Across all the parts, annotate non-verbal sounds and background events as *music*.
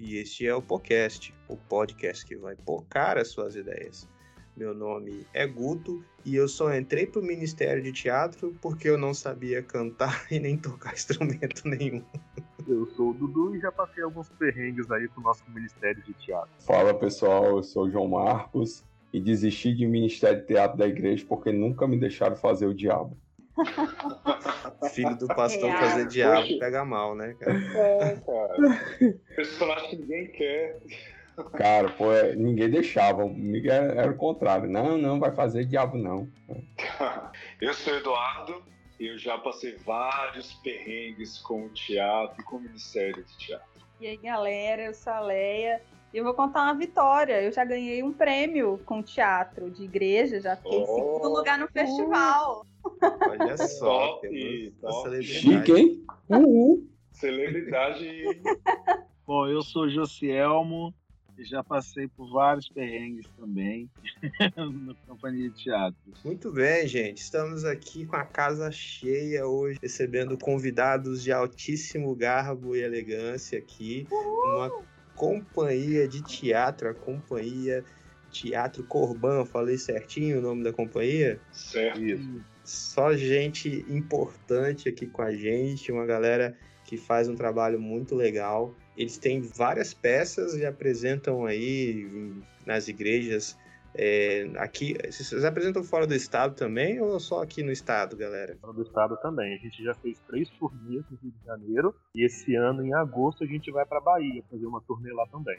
E este é o podcast, o podcast que vai pocar as suas ideias. Meu nome é Guto e eu só entrei pro Ministério de Teatro porque eu não sabia cantar *laughs* e nem tocar instrumento nenhum. Eu sou o Dudu e já passei alguns perrengues aí com o nosso Ministério de Teatro. Fala pessoal, eu sou o João Marcos e desisti de Ministério de Teatro da igreja porque nunca me deixaram fazer o diabo. *laughs* Filho do pastor Real. fazer diabo pega mal, né, cara? É, cara. Personagem que ninguém quer. Cara, pô, é, ninguém deixava, comigo era, era o contrário. Não, não vai fazer diabo não. *laughs* Eu sou Eduardo e eu já passei vários perrengues com o teatro e com o Ministério de Teatro. E aí, galera, eu sou a Leia. E eu vou contar uma vitória. Eu já ganhei um prêmio com teatro de igreja, já fiquei em Oh. segundo lugar no festival. Olha só, celebridade. Chique, hein? Uhul. Celebridade. Bom, eu sou Josielmo e já passei por vários perrengues também *laughs* na companhia de teatro. Muito bem, gente. Estamos aqui com a casa cheia hoje, recebendo convidados de altíssimo garbo e elegância aqui. Uma companhia de teatro, a companhia Teatro Corban. Falei certinho o nome da companhia? certo. Isso. Só gente importante aqui com a gente, uma galera que faz um trabalho muito legal. Eles têm várias peças e apresentam aí nas igrejas. É, aqui, vocês apresentam fora do estado também ou só aqui no estado, galera? Fora do estado também. A gente já fez três turnês no Rio de Janeiro e esse ano, em agosto, a gente vai para Bahia fazer uma turnê lá também.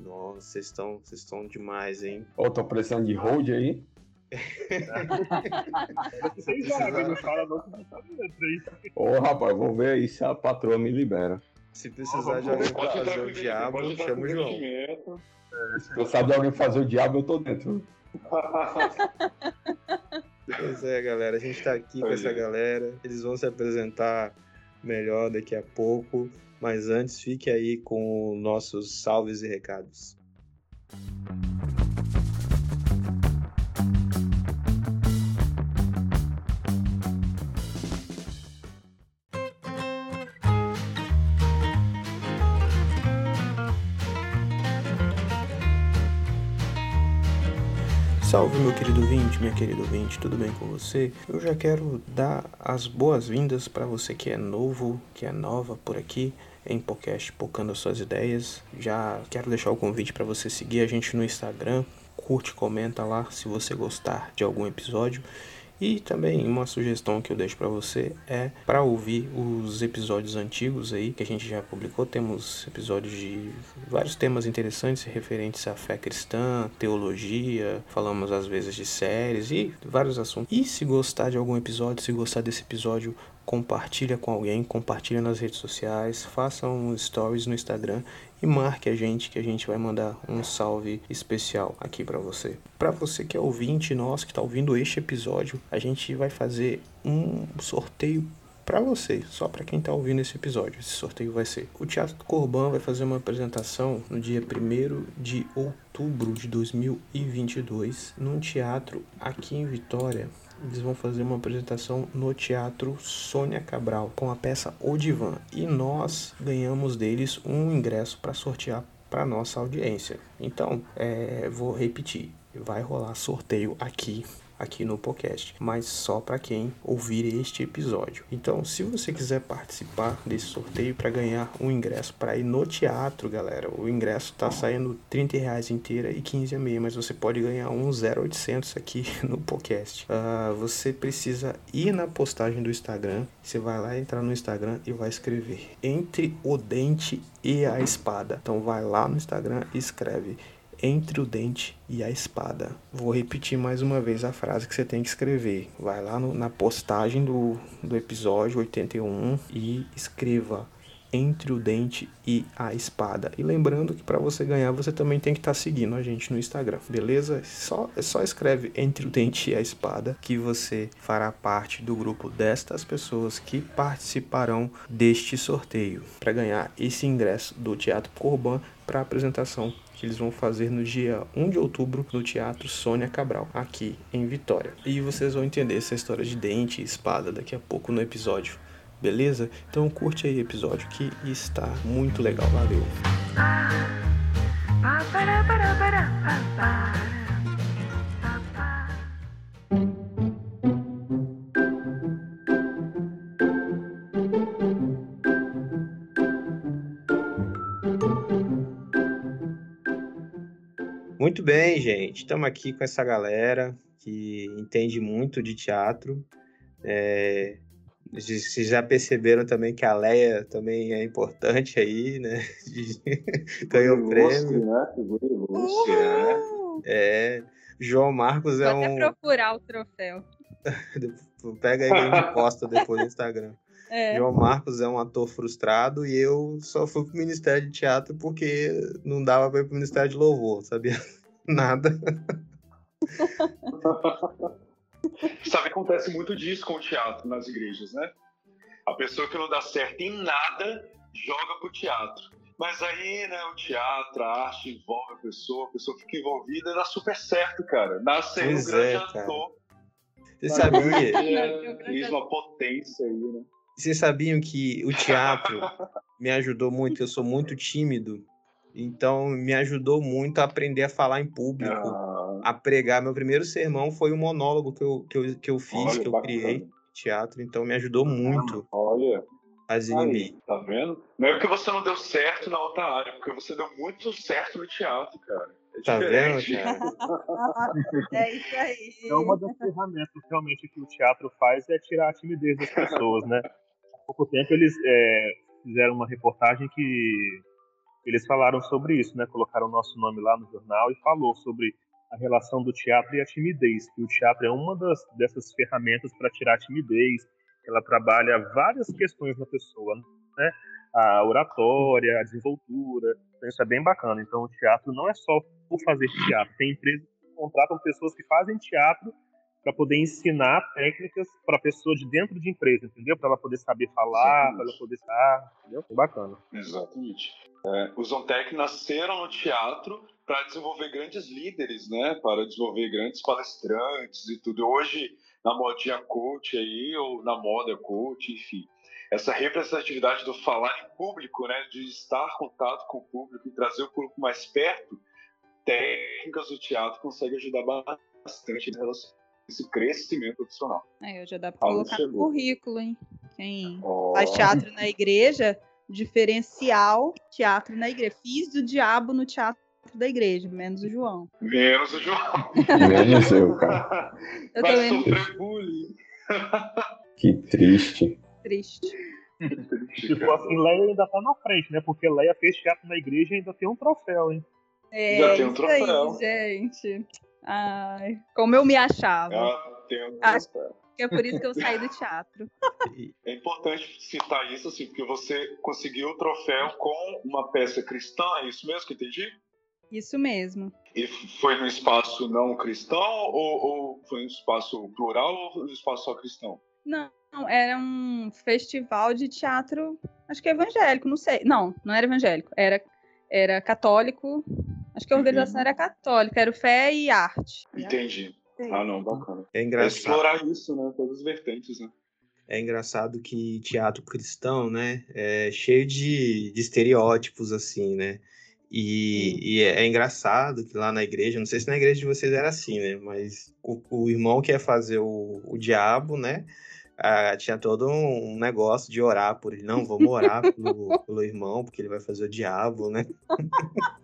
Nossa, vocês estão, vocês estão demais, hein? Ô, tô precisando de hold aí. *laughs* Vocês já, não fala não que não dentro aí. Ô, rapaz, vou ver aí se a patroa me libera. Se precisar de alguém pra fazer o diabo, chama o João. Se precisar de alguém fazer o diabo, eu tô dentro. Pois é, galera, a gente tá aqui com essa galera. Eles vão se apresentar melhor daqui a pouco, mas antes fique aí com nossos salves e recados. Salve meu querido ouvinte, minha querida ouvinte, tudo bem com você? Eu já quero dar as boas-vindas para você que é novo, que é nova por aqui em podcast Pocando as Suas Ideias. Já quero deixar o convite para você seguir a gente no Instagram, curte, comenta lá se você gostar de algum episódio. E também uma sugestão que eu deixo para você é para ouvir os episódios antigos aí que a gente já publicou. Temos episódios de vários temas interessantes referentes à fé cristã, teologia, falamos às vezes de séries e vários assuntos. E se gostar de algum episódio, se gostar desse episódio, compartilha com alguém, compartilha nas redes sociais, faça um stories no Instagram e marque a gente que a gente vai mandar um salve especial aqui para você. Para você que é ouvinte nosso que está ouvindo este episódio, a gente vai fazer um sorteio para você, só para quem está ouvindo esse episódio. Esse sorteio vai ser: o Teatro Corban vai fazer uma apresentação no dia 1 de outubro de 2022 num teatro aqui em Vitória. Eles vão fazer uma apresentação no Teatro Sônia Cabral com a peça O Divã. E nós ganhamos deles um ingresso para sortear para nossa audiência. Então, é, vou repetir: vai rolar sorteio aqui aqui no podcast, mas só para quem ouvir este episódio. Então, se você quiser participar desse sorteio para ganhar um ingresso para ir no teatro, galera, o ingresso tá saindo 30 reais inteira e 15 a meia, mas você pode ganhar um 0800 aqui *laughs* no podcast. Ah, você precisa ir na postagem do Instagram, você vai lá entrar no Instagram e vai escrever entre o dente e a espada. Então, vai lá no Instagram e escreve entre o dente e a espada. Vou repetir mais uma vez a frase que você tem que escrever. Vai lá no- na postagem do, do episódio 81 e escreva Entre o Dente e a Espada. E lembrando que para você ganhar, você também tem que estar tá seguindo a gente no Instagram, beleza? Só, só escreve Entre o Dente e a Espada que você fará parte do grupo destas pessoas que participarão deste sorteio para ganhar esse ingresso do Teatro Corban para a apresentação que eles vão fazer no dia 1 de outubro no Teatro Sônia Cabral, aqui em Vitória. E vocês vão entender essa história de dente e espada daqui a pouco no episódio. Beleza? Então curte aí o episódio que está muito legal. Valeu! Muito bem, gente. Estamos aqui com essa galera que entende muito de teatro. É... Vocês já perceberam também que a Leia também é importante aí, né? *laughs* Ganhou o prêmio. Né? É. João Marcos é Vou um. até procurar o troféu. *laughs* Pega aí e posta depois no Instagram. *laughs* É. João Marcos é um ator frustrado e eu só fui pro Ministério de Teatro porque não dava pra ir pro Ministério de Louvor, sabia? Nada. *laughs* Sabe acontece muito disso com o teatro nas igrejas, né? A pessoa que não dá certo em nada joga pro teatro. Mas aí, né, o teatro, a arte envolve a pessoa, a pessoa fica envolvida e dá super certo, cara. Nasce um Pois grande é, ator. Você sabia? Fiz uma potência aí, né? Vocês sabiam que o teatro *laughs* me ajudou muito? Eu sou muito tímido, então me ajudou muito a aprender a falar em público, Ah, a pregar. Meu primeiro sermão foi um monólogo que eu, que eu, que eu fiz, Olha, que eu bacana. criei teatro, então me ajudou muito olha, a aí, tá vendo? Não é porque você não deu certo na outra área, é porque você deu muito certo no teatro, cara. É Tá vendo, cara? *laughs* É isso aí. É uma das ferramentas realmente que o teatro faz é tirar a timidez das pessoas, né? Há pouco tempo eles é, fizeram uma reportagem que eles falaram sobre isso, né? Colocaram o nosso nome lá no jornal e falou sobre a relação do teatro e a timidez, que o teatro é uma das, dessas ferramentas para tirar a timidez. Ela trabalha várias questões na pessoa, né? A oratória, a desenvoltura, então isso é bem bacana. Então o teatro não é só por fazer teatro, tem empresas que contratam pessoas que fazem teatro para poder ensinar técnicas para a pessoa de dentro de empresa, entendeu? Para ela poder saber falar, para ela poder estar, entendeu? Bacana. Exatamente. É, os Zontec nasceram no teatro para desenvolver grandes líderes, né? Para desenvolver grandes palestrantes e tudo. Hoje, na modinha coach aí, ou na moda coach, enfim. Essa representatividade do falar em público, né? De estar em contato com o público e trazer o público mais perto, técnicas do teatro conseguem ajudar bastante em relação esse crescimento profissional. É, já dá pra Alô, colocar no chegou. currículo, hein? Quem Ó, faz teatro na igreja, diferencial teatro na igreja. Fiz do diabo no teatro da igreja, menos o João. Menos o João. Menos eu, cara. *laughs* Eu Vai também. *laughs* Que triste. triste. Tipo assim, Leia ainda tá na frente, né? Porque Leia fez teatro na igreja e ainda tem um troféu, hein? É, Já tem um isso troféu. aí, gente. Ai, como eu me achava. Ela tem um Acho- troféu. Que é por isso que eu saí do teatro. É importante citar isso, assim, porque você conseguiu o troféu com uma peça cristã, é isso mesmo que entendi? Isso mesmo. E foi no espaço não cristão ou, ou foi no espaço plural ou no espaço só cristão? Não, não, era um festival de teatro, acho que evangélico, não sei. Não, não era evangélico, era, era católico. Acho que a organização Uhum. era católica, era o Fé e Arte. Entendi. Ah, não, bacana. É É engraçado. explorar isso, né? Todas as vertentes, né? É engraçado que teatro cristão, né, é cheio de, de estereótipos, assim, né? E, e é, é engraçado que lá na igreja, não sei se na igreja de vocês era assim, né? Mas o, o irmão que ia fazer o, o diabo, né? Ah, tinha todo um negócio de orar por ele. Não, vamos orar *laughs* pelo, pelo irmão, porque ele vai fazer o diabo, né?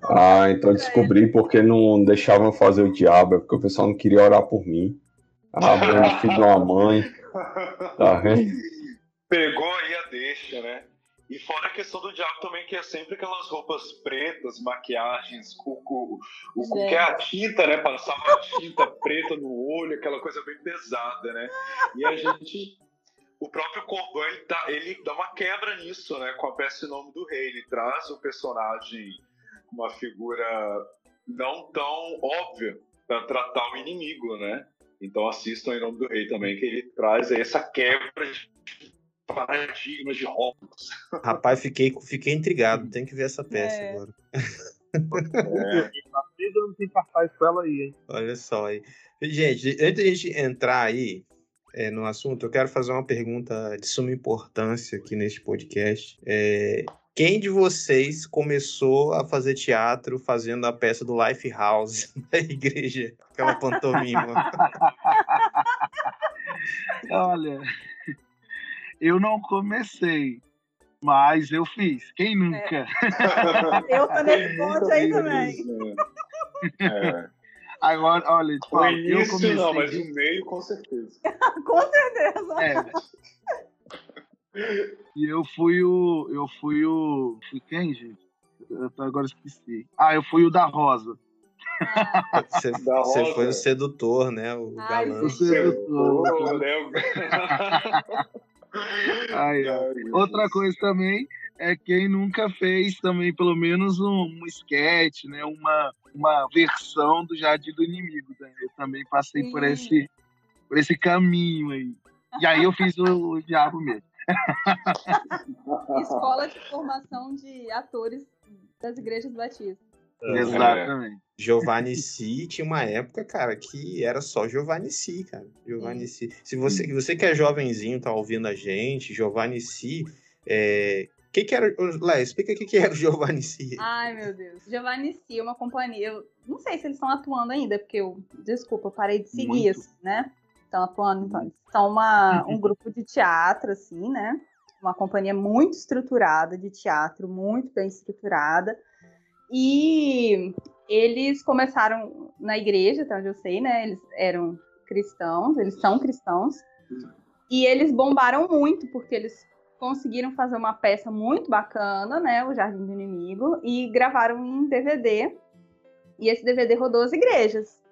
Ah, então descobri porque não deixavam eu fazer o diabo, é porque o pessoal não queria orar por mim. Ah, Bruno, filho de uma mãe, tá vendo? Pegou aí a deixa, né? E fora a questão do diabo também, que é sempre aquelas roupas pretas, maquiagens, o, o, o, que é a tinta, né? Passava a tinta preta no olho, aquela coisa bem pesada, né? E a gente. o próprio Corban ele, tá, ele dá uma quebra nisso, né? Com a peça em nome do rei. Ele traz o personagem uma figura não tão óbvia para tratar o inimigo, né? Então assistam em nome do rei também, que ele traz essa quebra de paradigmas de rótulos. Rapaz, fiquei, fiquei intrigado. Tem que ver essa peça É. agora. É. Anos sem cartaz com ela aí, hein? Olha só aí. Gente, antes de a gente entrar aí é, no assunto, eu quero fazer uma pergunta de suma importância aqui neste podcast. É, quem de vocês começou a fazer teatro fazendo a peça do Life House da *laughs* igreja? Aquela pantomima. *laughs* Olha, eu não comecei, mas eu fiz. Quem nunca? *laughs* Eu tô nesse ponto aí também. É. Agora, olha, te O falo, eu início comecei. não, mas o meio com certeza. *laughs* Com certeza. É. E eu fui o. Eu fui o. Fui quem, gente? Eu tô- agora esqueci. Ah, eu fui o da Rosa. *laughs* Você, Da você roda. foi o sedutor, né? O Ai, galã. O sedutor. Né? Aí. Outra coisa também é quem nunca fez também pelo menos um, um sketch, né? Uma, uma versão do Jardim do Inimigo. Né? Eu também passei por Sim. esse, por esse caminho aí. E aí eu fiz o, o diabo mesmo. *laughs* Escola de formação de atores das igrejas batistas. É. Exatamente. Giovanni *laughs* Si tinha uma época, cara, que era só Giovanni Si, cara. Giovanni Si. Se você, você que é jovenzinho, tá ouvindo a gente, Giovanni Si, é... o que que era... ô, Léo, explica o que que era o Giovanni Si. Ai, meu Deus. Giovanni Si, uma companhia. Eu não sei se eles estão atuando ainda, porque eu, desculpa, eu parei de seguir, Muito. assim, né? Estão atuando, então. Eles são uma, *laughs* um grupo de teatro, assim, né? Uma companhia muito estruturada de teatro, muito bem estruturada. E eles começaram na igreja, até onde eu sei, né? Eles eram cristãos, eles são cristãos. E eles bombaram muito, porque eles conseguiram fazer uma peça muito bacana, né? O Jardim do Inimigo, e gravaram em DVD. E esse DVD rodou as igrejas.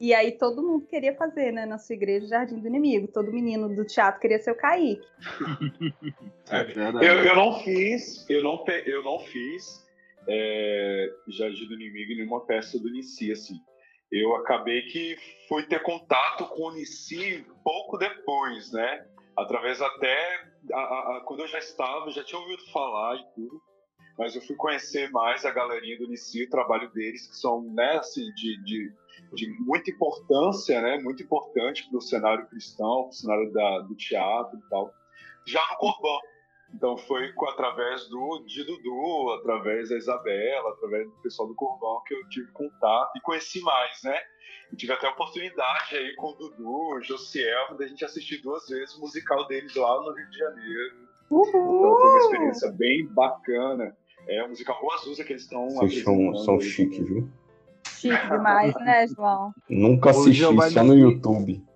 E aí todo mundo queria fazer, né? Na sua igreja, o Jardim do Inimigo. Todo menino do teatro queria ser o Kaique. *laughs* É. Eu, eu não fiz, eu não, eu não fiz é, Jardim do Inimigo nenhuma peça do Nici, assim. Eu acabei que fui ter contato com o Nici pouco depois, né? Através até, a- a- quando eu já estava, já tinha ouvido falar e tudo, mas eu fui conhecer mais a galerinha do Nici, o trabalho deles, que são, né, assim, de, de, de muita importância, né? Muito importante para o cenário cristão, para o cenário da, do teatro e tal. Já no Corban, então foi com, através do de Dudu, através da Isabela, através do pessoal do Corvão que eu tive contato e conheci mais, né? E tive até a oportunidade aí com o Dudu, o Josiel, da gente assistir duas vezes o musical deles lá no Rio de Janeiro. Então foi uma experiência bem bacana. É o musical Rua Azusa que eles estão Vocês são, são chiques, viu? Chique demais, né, João? Nunca assisti, só no Si. YouTube.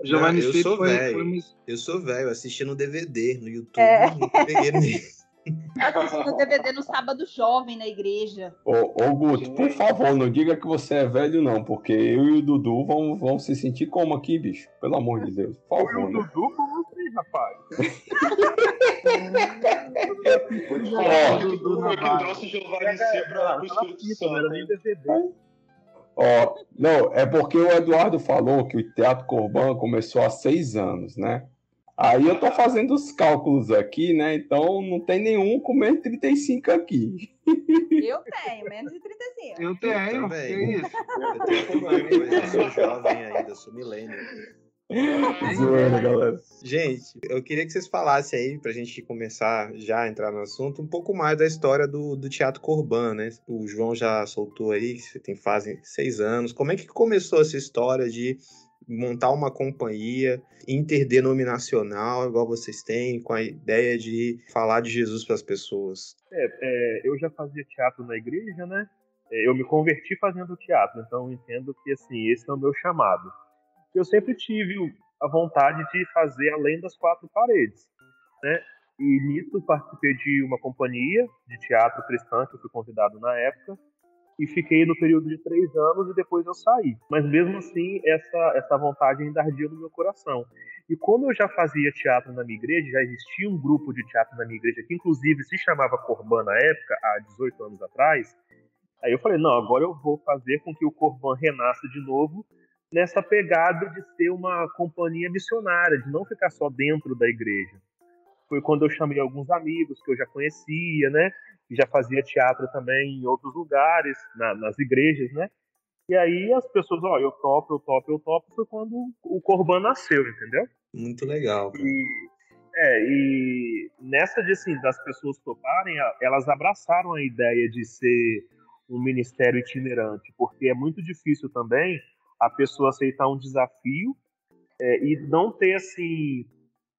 O *laughs* Giovanni Não, eu sou foi, velho. foi uma- Eu sou velho, assisti no DVD, no YouTube. É. não peguei nem- Assistindo DVD no sábado jovem na igreja. Ô, ô Guto, por favor, não diga que você é velho, não, porque eu e o Dudu vão, vão se sentir como aqui, bicho? Pelo amor de Deus, por Foi o favor. Né? Dudu com você, rapaz. *laughs* Ó, falar, Dudu trouxe o Giovanni C para o Espírito Santo. Ó, não, é porque o Eduardo falou que o Teatro Corban começou há seis anos, né? Aí eu tô fazendo os cálculos aqui, né? Então não tem nenhum com menos de 35 aqui. Eu tenho, menos de 35. Eu tenho, também. que isso? Eu tenho problema, eu sou jovem ainda, sou milênio. *laughs* Zoeira, galera. Gente, eu queria que vocês falassem aí, pra gente começar já a entrar no assunto, um pouco mais da história do, do Teatro Corban, né? O João já soltou aí, que você tem fazem seis anos. Como é que começou essa história de montar uma companhia interdenominacional, igual vocês têm, com a ideia de falar de Jesus para as pessoas? É, eu já fazia teatro na igreja, né? É, Eu me converti fazendo teatro, então eu entendo que assim esse é o meu chamado. Eu sempre tive a vontade de fazer além das quatro paredes, né? E nisso participei de uma companhia de teatro cristã que eu fui convidado na época e fiquei no período de três anos e depois eu saí. Mas mesmo assim, essa, essa vontade ainda ardia no meu coração. E como eu já fazia teatro na minha igreja, já existia um grupo de teatro na minha igreja que inclusive se chamava Corban na época, há 18 anos atrás, aí eu falei, não, agora eu vou fazer com que o Corban renasça de novo nessa pegada de ser uma companhia missionária, de não ficar só dentro da igreja. Foi quando eu chamei alguns amigos que eu já conhecia, né? Que já fazia teatro também em outros lugares, na, nas igrejas, né? E aí as pessoas, ó, eu topo, eu topo, eu topo, foi quando o Corban nasceu, entendeu? Muito legal. E, é, e nessa de, assim, das pessoas toparem, elas abraçaram a ideia de ser um ministério itinerante, porque é muito difícil também a pessoa aceitar um desafio é, e não ter, assim,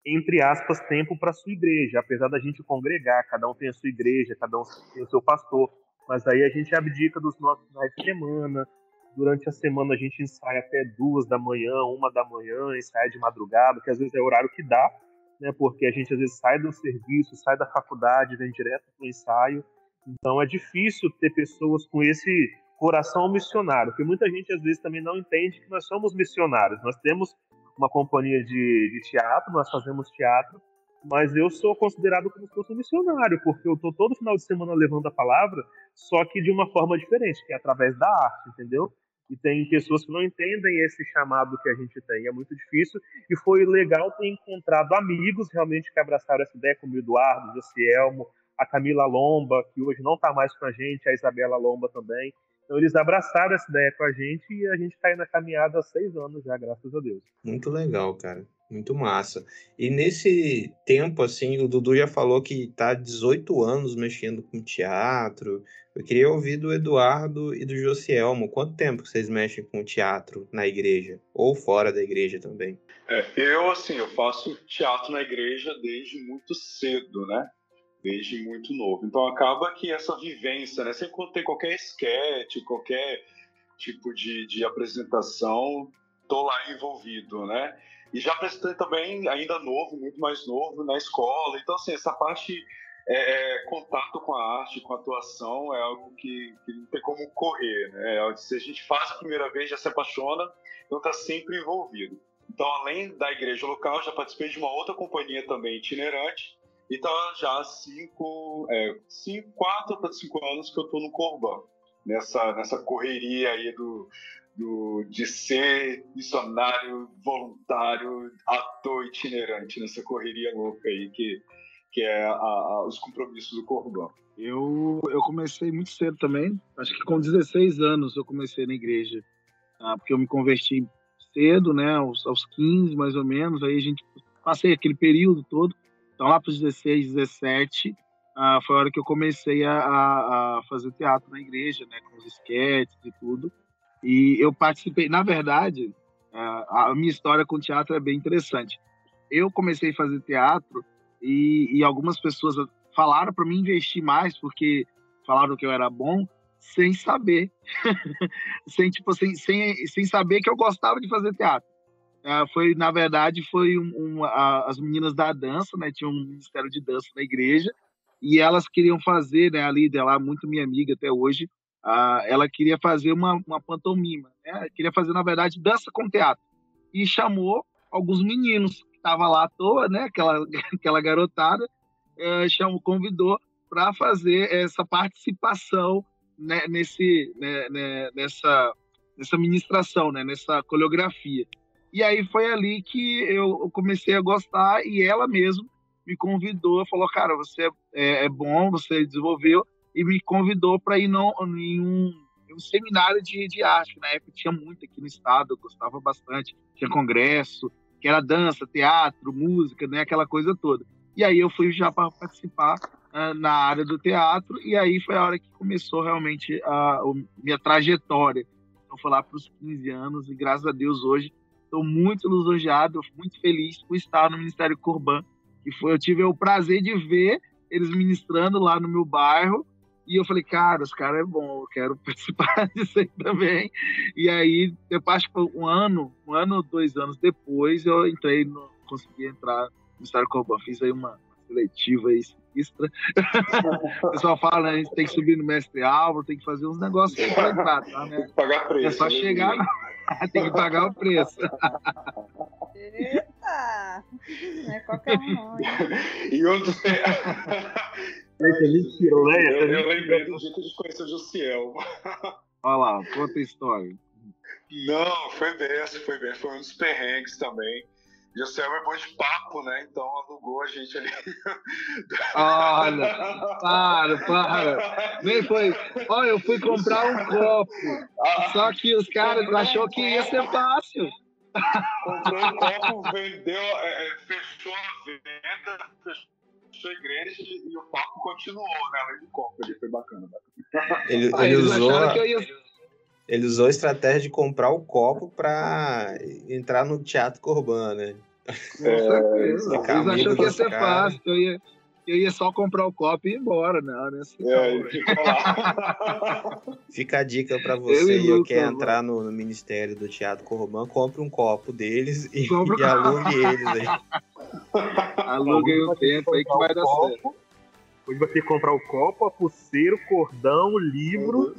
entre aspas, tempo para sua igreja, apesar da gente congregar, cada um tem a sua igreja, cada um tem o seu pastor, mas aí a gente abdica dos nossos finais de semana, durante a semana a gente ensaia até duas da manhã, uma da manhã, ensaia de madrugada, que às vezes é o horário que dá, né, porque a gente às vezes sai do serviço, sai da faculdade, vem direto para o ensaio, então é difícil ter pessoas com esse coração missionário, porque muita gente às vezes também não entende que nós somos missionários. Nós temos uma companhia de, de teatro, nós fazemos teatro, mas eu sou considerado como se fosse um missionário, porque eu estou todo final de semana levando a palavra, só que de uma forma diferente, que é através da arte, entendeu? E tem pessoas que não entendem esse chamado que a gente tem, é muito difícil, e foi legal ter encontrado amigos realmente que abraçaram essa ideia, como o Eduardo, o Josielmo, a Camila Lomba, que hoje não está mais com a gente, a Isabela Lomba também, então eles abraçaram essa ideia com a gente e a gente está aí na caminhada há seis anos já, graças a Deus. Muito legal, cara. Muito massa. E nesse tempo, assim, o Dudu já falou que está 18 anos mexendo com teatro. Eu queria ouvir do Eduardo e do Josielmo. Quanto tempo vocês mexem com teatro na igreja? Ou fora da igreja também? É, eu, assim, eu faço teatro na igreja desde muito cedo, né? Desde muito novo. Então acaba que essa vivência, né? Sempre quando tem qualquer sketch, qualquer tipo de, de apresentação, tô lá envolvido, né? E já apresentei também, ainda novo, muito mais novo, na escola. Então, assim, essa parte, é, é contato com a arte, com a atuação, é algo que, que não tem como correr, né? É se a gente faz a primeira vez, já se apaixona, então está sempre envolvido. Então, além da igreja local, já participei de uma outra companhia também itinerante, então, já há cinco, é, cinco quatro para cinco anos que eu estou no Corban, nessa, nessa correria aí do, do, de ser missionário, voluntário, ator itinerante, nessa correria louca aí que, que é a, a, os compromissos do Corban. Eu, eu comecei muito cedo também, acho que com 16 anos eu comecei na igreja, tá? porque eu me converti cedo, né, aos, aos 15 mais ou menos, aí a gente passei aquele período todo, então, lá para os 16, 17, uh, foi a hora que eu comecei a, a, fazer teatro na igreja, né, com os esquetes e tudo. E eu participei, na verdade, uh, a minha história com teatro é bem interessante. Eu comecei a fazer teatro e, e algumas pessoas falaram para mim investir mais, porque falaram que eu era bom, sem saber. *laughs* sem, tipo, sem, sem, sem saber que eu gostava de fazer teatro. Uh, foi na verdade foi um, um, a, as meninas da dança né tinha um ministério de dança na igreja e elas queriam fazer né a líder lá muito minha amiga até hoje ela queria fazer uma, uma pantomima né queria fazer na verdade dança com teatro e chamou alguns meninos que estavam lá à toa né aquela *laughs* aquela garotada uh, chamou convidou para fazer essa participação né, nesse né, né, nessa nessa ministração né nessa coreografia e aí foi ali que eu comecei a gostar e ela mesmo me convidou, falou, cara, você é, é bom, você desenvolveu, e me convidou para ir no, em um, em um seminário de, de arte. Na época tinha muito aqui no estado, eu gostava bastante. Tinha congresso, que era dança, teatro, música, né, aquela coisa toda. E aí eu fui já para participar uh, na área do teatro, e aí foi a hora que começou realmente a, a minha trajetória. Então foi lá para os 15 anos, e graças a Deus hoje Estou muito lisonjeado, muito feliz por estar no Ministério Corban, que foi, eu tive o prazer de ver eles ministrando lá no meu bairro, e eu falei, cara, os caras é bom, eu quero *laughs* participar disso aí também. E aí, depois que um ano, um ano, dois anos depois, eu entrei, no, consegui entrar no Ministério Corban, fiz aí uma, seletiva aí, extra. *laughs* o pessoal fala, né, a gente tem que subir no mestre Álvaro, tem que fazer uns negócios pra entrar, tá, né? Tem que pagar preço. É só né? chegar, *laughs* tem que pagar o preço. Eita! Não é qualquer *laughs* um? E um dos. *laughs* Mentira, eu, Leia. eu lembrei do a gente conheceu o Josiel. Olha lá, conta a história. Não, foi desse, foi desse. Foi um dos perrengues também. Josiel é bom de papo, né? Então alugou a gente ali. Olha, para, para. Nem foi. Olha, eu fui comprar um copo. Só que os caras achou que ia ser fácil. Comprou um copo, vendeu, é, é, fechou a venda, fechou a igreja e o papo continuou, né? Além do copo ali, foi bacana. bacana. Ele, Aí ele eles usou, acharam que eu ia. Ele usou a estratégia de comprar o copo pra entrar no teatro Corban, né? Com certeza. Eles amigo achou que ia ser fácil. Eu ia, eu ia só comprar o copo e ir embora. Não, né? Assim, É, lá. *laughs* Fica a dica pra Eu você e que Lucas, quer entrar no, no Ministério do Teatro Corban, compre um copo deles e, Compra e alugue eles aí. *laughs* Aluguei o tempo aí que vai dar certo. Hoje vai ter que comprar o copo, a pulseira, o cordão, o livro.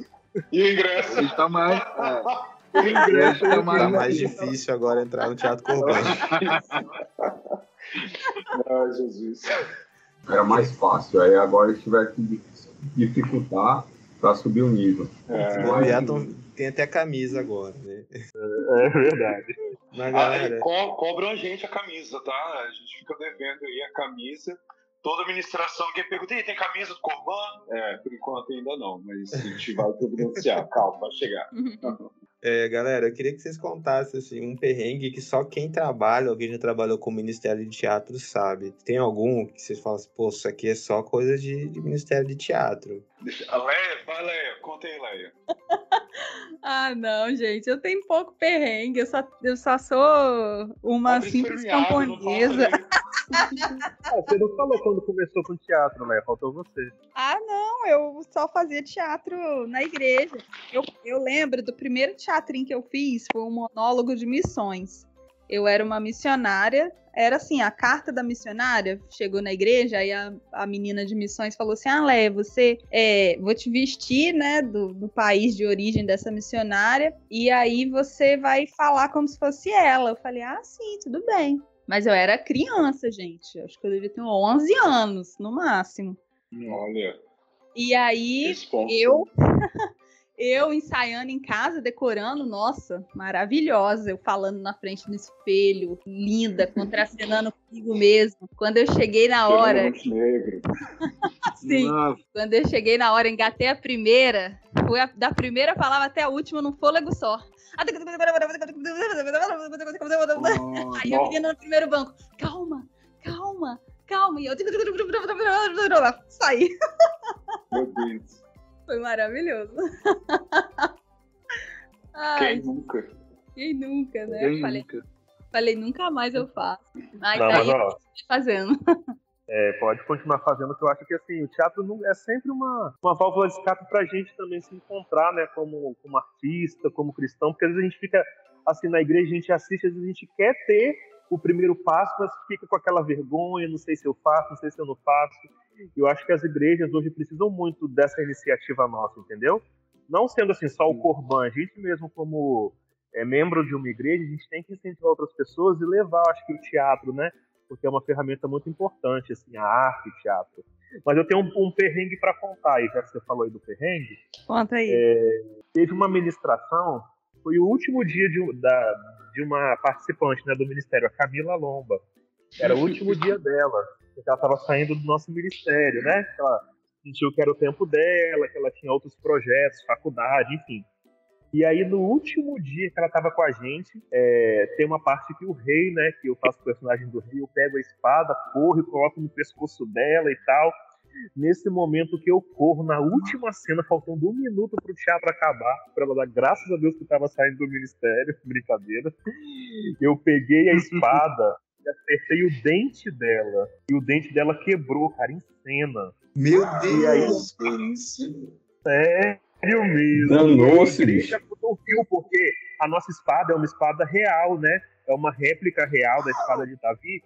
E o ingresso. Hoje tá mais. É, O ingresso. tá mais, Tá mais difícil agora entrar no Teatro Corban. *laughs* Ai, Jesus. Era mais fácil. Aí agora eles tiveram que dificultar para subir o nível. É. bobear, tão- tem até camisa agora, né? É verdade. Mas Ah, galera, e co cobram a gente a camisa, tá? A gente fica devendo aí a camisa. Toda administração, alguém pergunta, "Ih, tem camisa do Corban? É, por enquanto ainda não, mas a gente vai providenciar. *laughs* Calma, vai chegar. *laughs* é, galera, eu queria que vocês contassem assim, um perrengue que só quem trabalha, ou quem já trabalhou com o Ministério de Teatro sabe. Tem algum que vocês falam assim, pô, isso aqui é só coisa de, de Ministério de Teatro. Deixa... A Leia, vai Leia, conta aí, Leia. *laughs* Ah, não, gente, eu tenho pouco perrengue, eu só, eu só sou uma Abre simples camponesa. Ah, você não falou quando começou com teatro, né? Faltou você. Ah, não, eu só fazia teatro na igreja. Eu, eu lembro do primeiro teatrinho que eu fiz, foi um monólogo de missões. Eu era uma missionária, era assim, a carta da missionária chegou na igreja, aí a, a menina de missões falou assim, ah, você, é, vou te vestir, né, do, do país de origem dessa missionária, e aí você vai falar como se fosse ela. Eu falei, ah, sim, tudo bem. Mas eu era criança, gente, acho que eu devia ter uns 11 anos, no máximo. Olha, E aí, eu eu ensaiando em casa, decorando, nossa, maravilhosa, eu falando na frente do espelho, linda, *laughs* contracenando comigo mesmo. Quando eu cheguei na hora, Montenegro. *laughs* sim, Nossa, quando eu cheguei na hora, engatei a primeira, foi a- da primeira palavra até a última num fôlego só. Aí a menina no primeiro banco, calma, calma, calma, e eu *laughs* saí. Meu Deus. Foi maravilhoso. *laughs* Ai, Quem nunca? quem nunca, né? quem Falei, nunca? falei, nunca mais eu faço. Mas Não, aí mas ó, fazendo. é, pode continuar fazendo, que eu acho que assim, o teatro não- é sempre uma, uma válvula de escape pra gente também se encontrar, né? Como, como artista, como cristão, porque às vezes a gente fica assim na igreja, a gente assiste, às vezes a gente quer ter o primeiro passo, mas fica com aquela vergonha, não sei se eu faço, não sei se eu não faço. Eu acho que as igrejas hoje precisam muito dessa iniciativa nossa, entendeu? Não sendo assim só o Corban, a gente mesmo como é, membro de uma igreja, a gente tem que incentivar outras pessoas e levar, acho que o teatro, né? Porque é uma ferramenta muito importante, assim, a arte, o teatro. Mas eu tenho um, um perrengue para contar aí, já que você falou aí do perrengue. Conta aí. Teve uma ministração, foi o último dia de, da, de uma participante né, do ministério, a Camila Lomba. Era o último dia dela, porque ela estava saindo do nosso ministério, né? Ela sentiu que era o tempo dela, que ela tinha outros projetos, faculdade, enfim. E aí, no último dia que ela estava com a gente, é, tem uma parte que o rei, né, que eu faço o personagem do rei, eu pego a espada, corro e coloco no pescoço dela e tal. Nesse momento que eu corro, na última cena, faltando um minuto pro teatro acabar, pra ela dar graças a Deus que tava saindo do ministério, *laughs* brincadeira, eu peguei a *laughs* espada acertei o dente dela. E o dente dela quebrou, cara, em cena. Meu E aí? Deus, que isso? Sério mesmo. Danou-se, A bicho. porque a nossa espada é uma espada real, né? É uma réplica real da espada de Davi.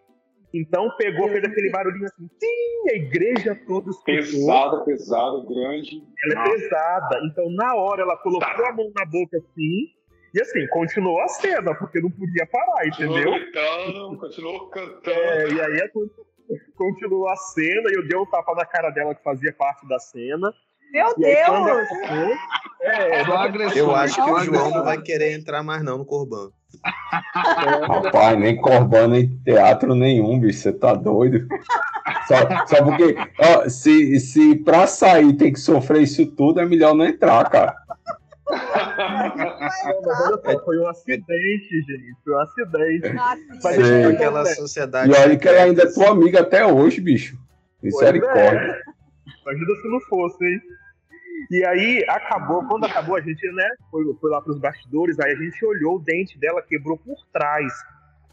Então pegou, fez aquele barulhinho assim, sim, a igreja toda escutou. Pesada, pesada, grande. Ela é pesada. Então, na hora, ela colocou Tá. a mão na boca assim, e assim, continuou a cena, porque não podia parar, Continuou entendeu? gritando, continuou cantando. É, e aí a- continuou a cena, e eu dei um tapa na cara dela que fazia parte da cena. Meu E aí, quando Deus! acabou, é, Só agressão, Eu acho que o João não vai querer entrar mais não no Corban. Rapaz, nem Corban, nem teatro nenhum, bicho. Você tá doido? Só, só porque, ó, se, se pra sair tem que sofrer isso tudo, é melhor não entrar, cara. Só, foi um acidente, gente. Foi um acidente. Sim. Mas deixa eu Aquela sociedade. E olha que ela ainda é tua amiga até hoje, bicho. Misericórdia. Imagina se não fosse, hein? E aí acabou, quando acabou, a gente, né, foi, foi lá pros bastidores, aí a gente olhou o dente dela, quebrou por trás.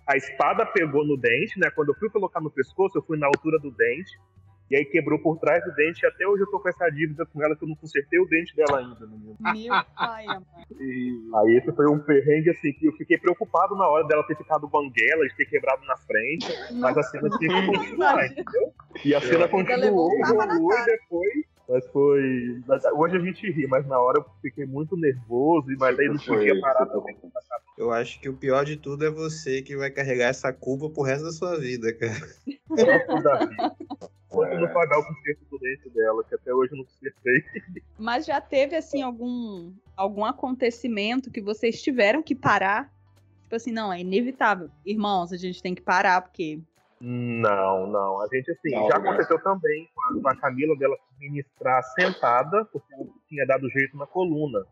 A espada pegou no dente, né? Quando eu fui colocar no pescoço, eu fui na altura do dente. E aí quebrou por trás do dente. E até hoje eu tô com essa dívida com ela que eu não consertei o dente dela ainda, menino. Meu pai, amado. Aí esse foi um perrengue assim que eu fiquei preocupado na hora dela ter ficado banguela, de ter quebrado na frente. Mas a cena tinha que continuar, entendeu? E a cena continuou, rolou e depois. Mas foi. Hoje a gente ri, mas na hora eu fiquei muito nervoso, mas aí não podia parar também. Eu acho que o pior de tudo é você que vai carregar essa culpa pro resto da sua vida, cara. Davi. Quando não pagar o conserto do dente dela, que até hoje eu não consertei. *laughs* Mas já teve, assim, algum, algum acontecimento que vocês tiveram que parar? Tipo assim, não, é inevitável. Irmãos, a gente tem que parar, porque. Não, não. A gente, assim, Não, já né? aconteceu também com a, com a Camila dela ministrar sentada, porque ela tinha dado jeito na coluna.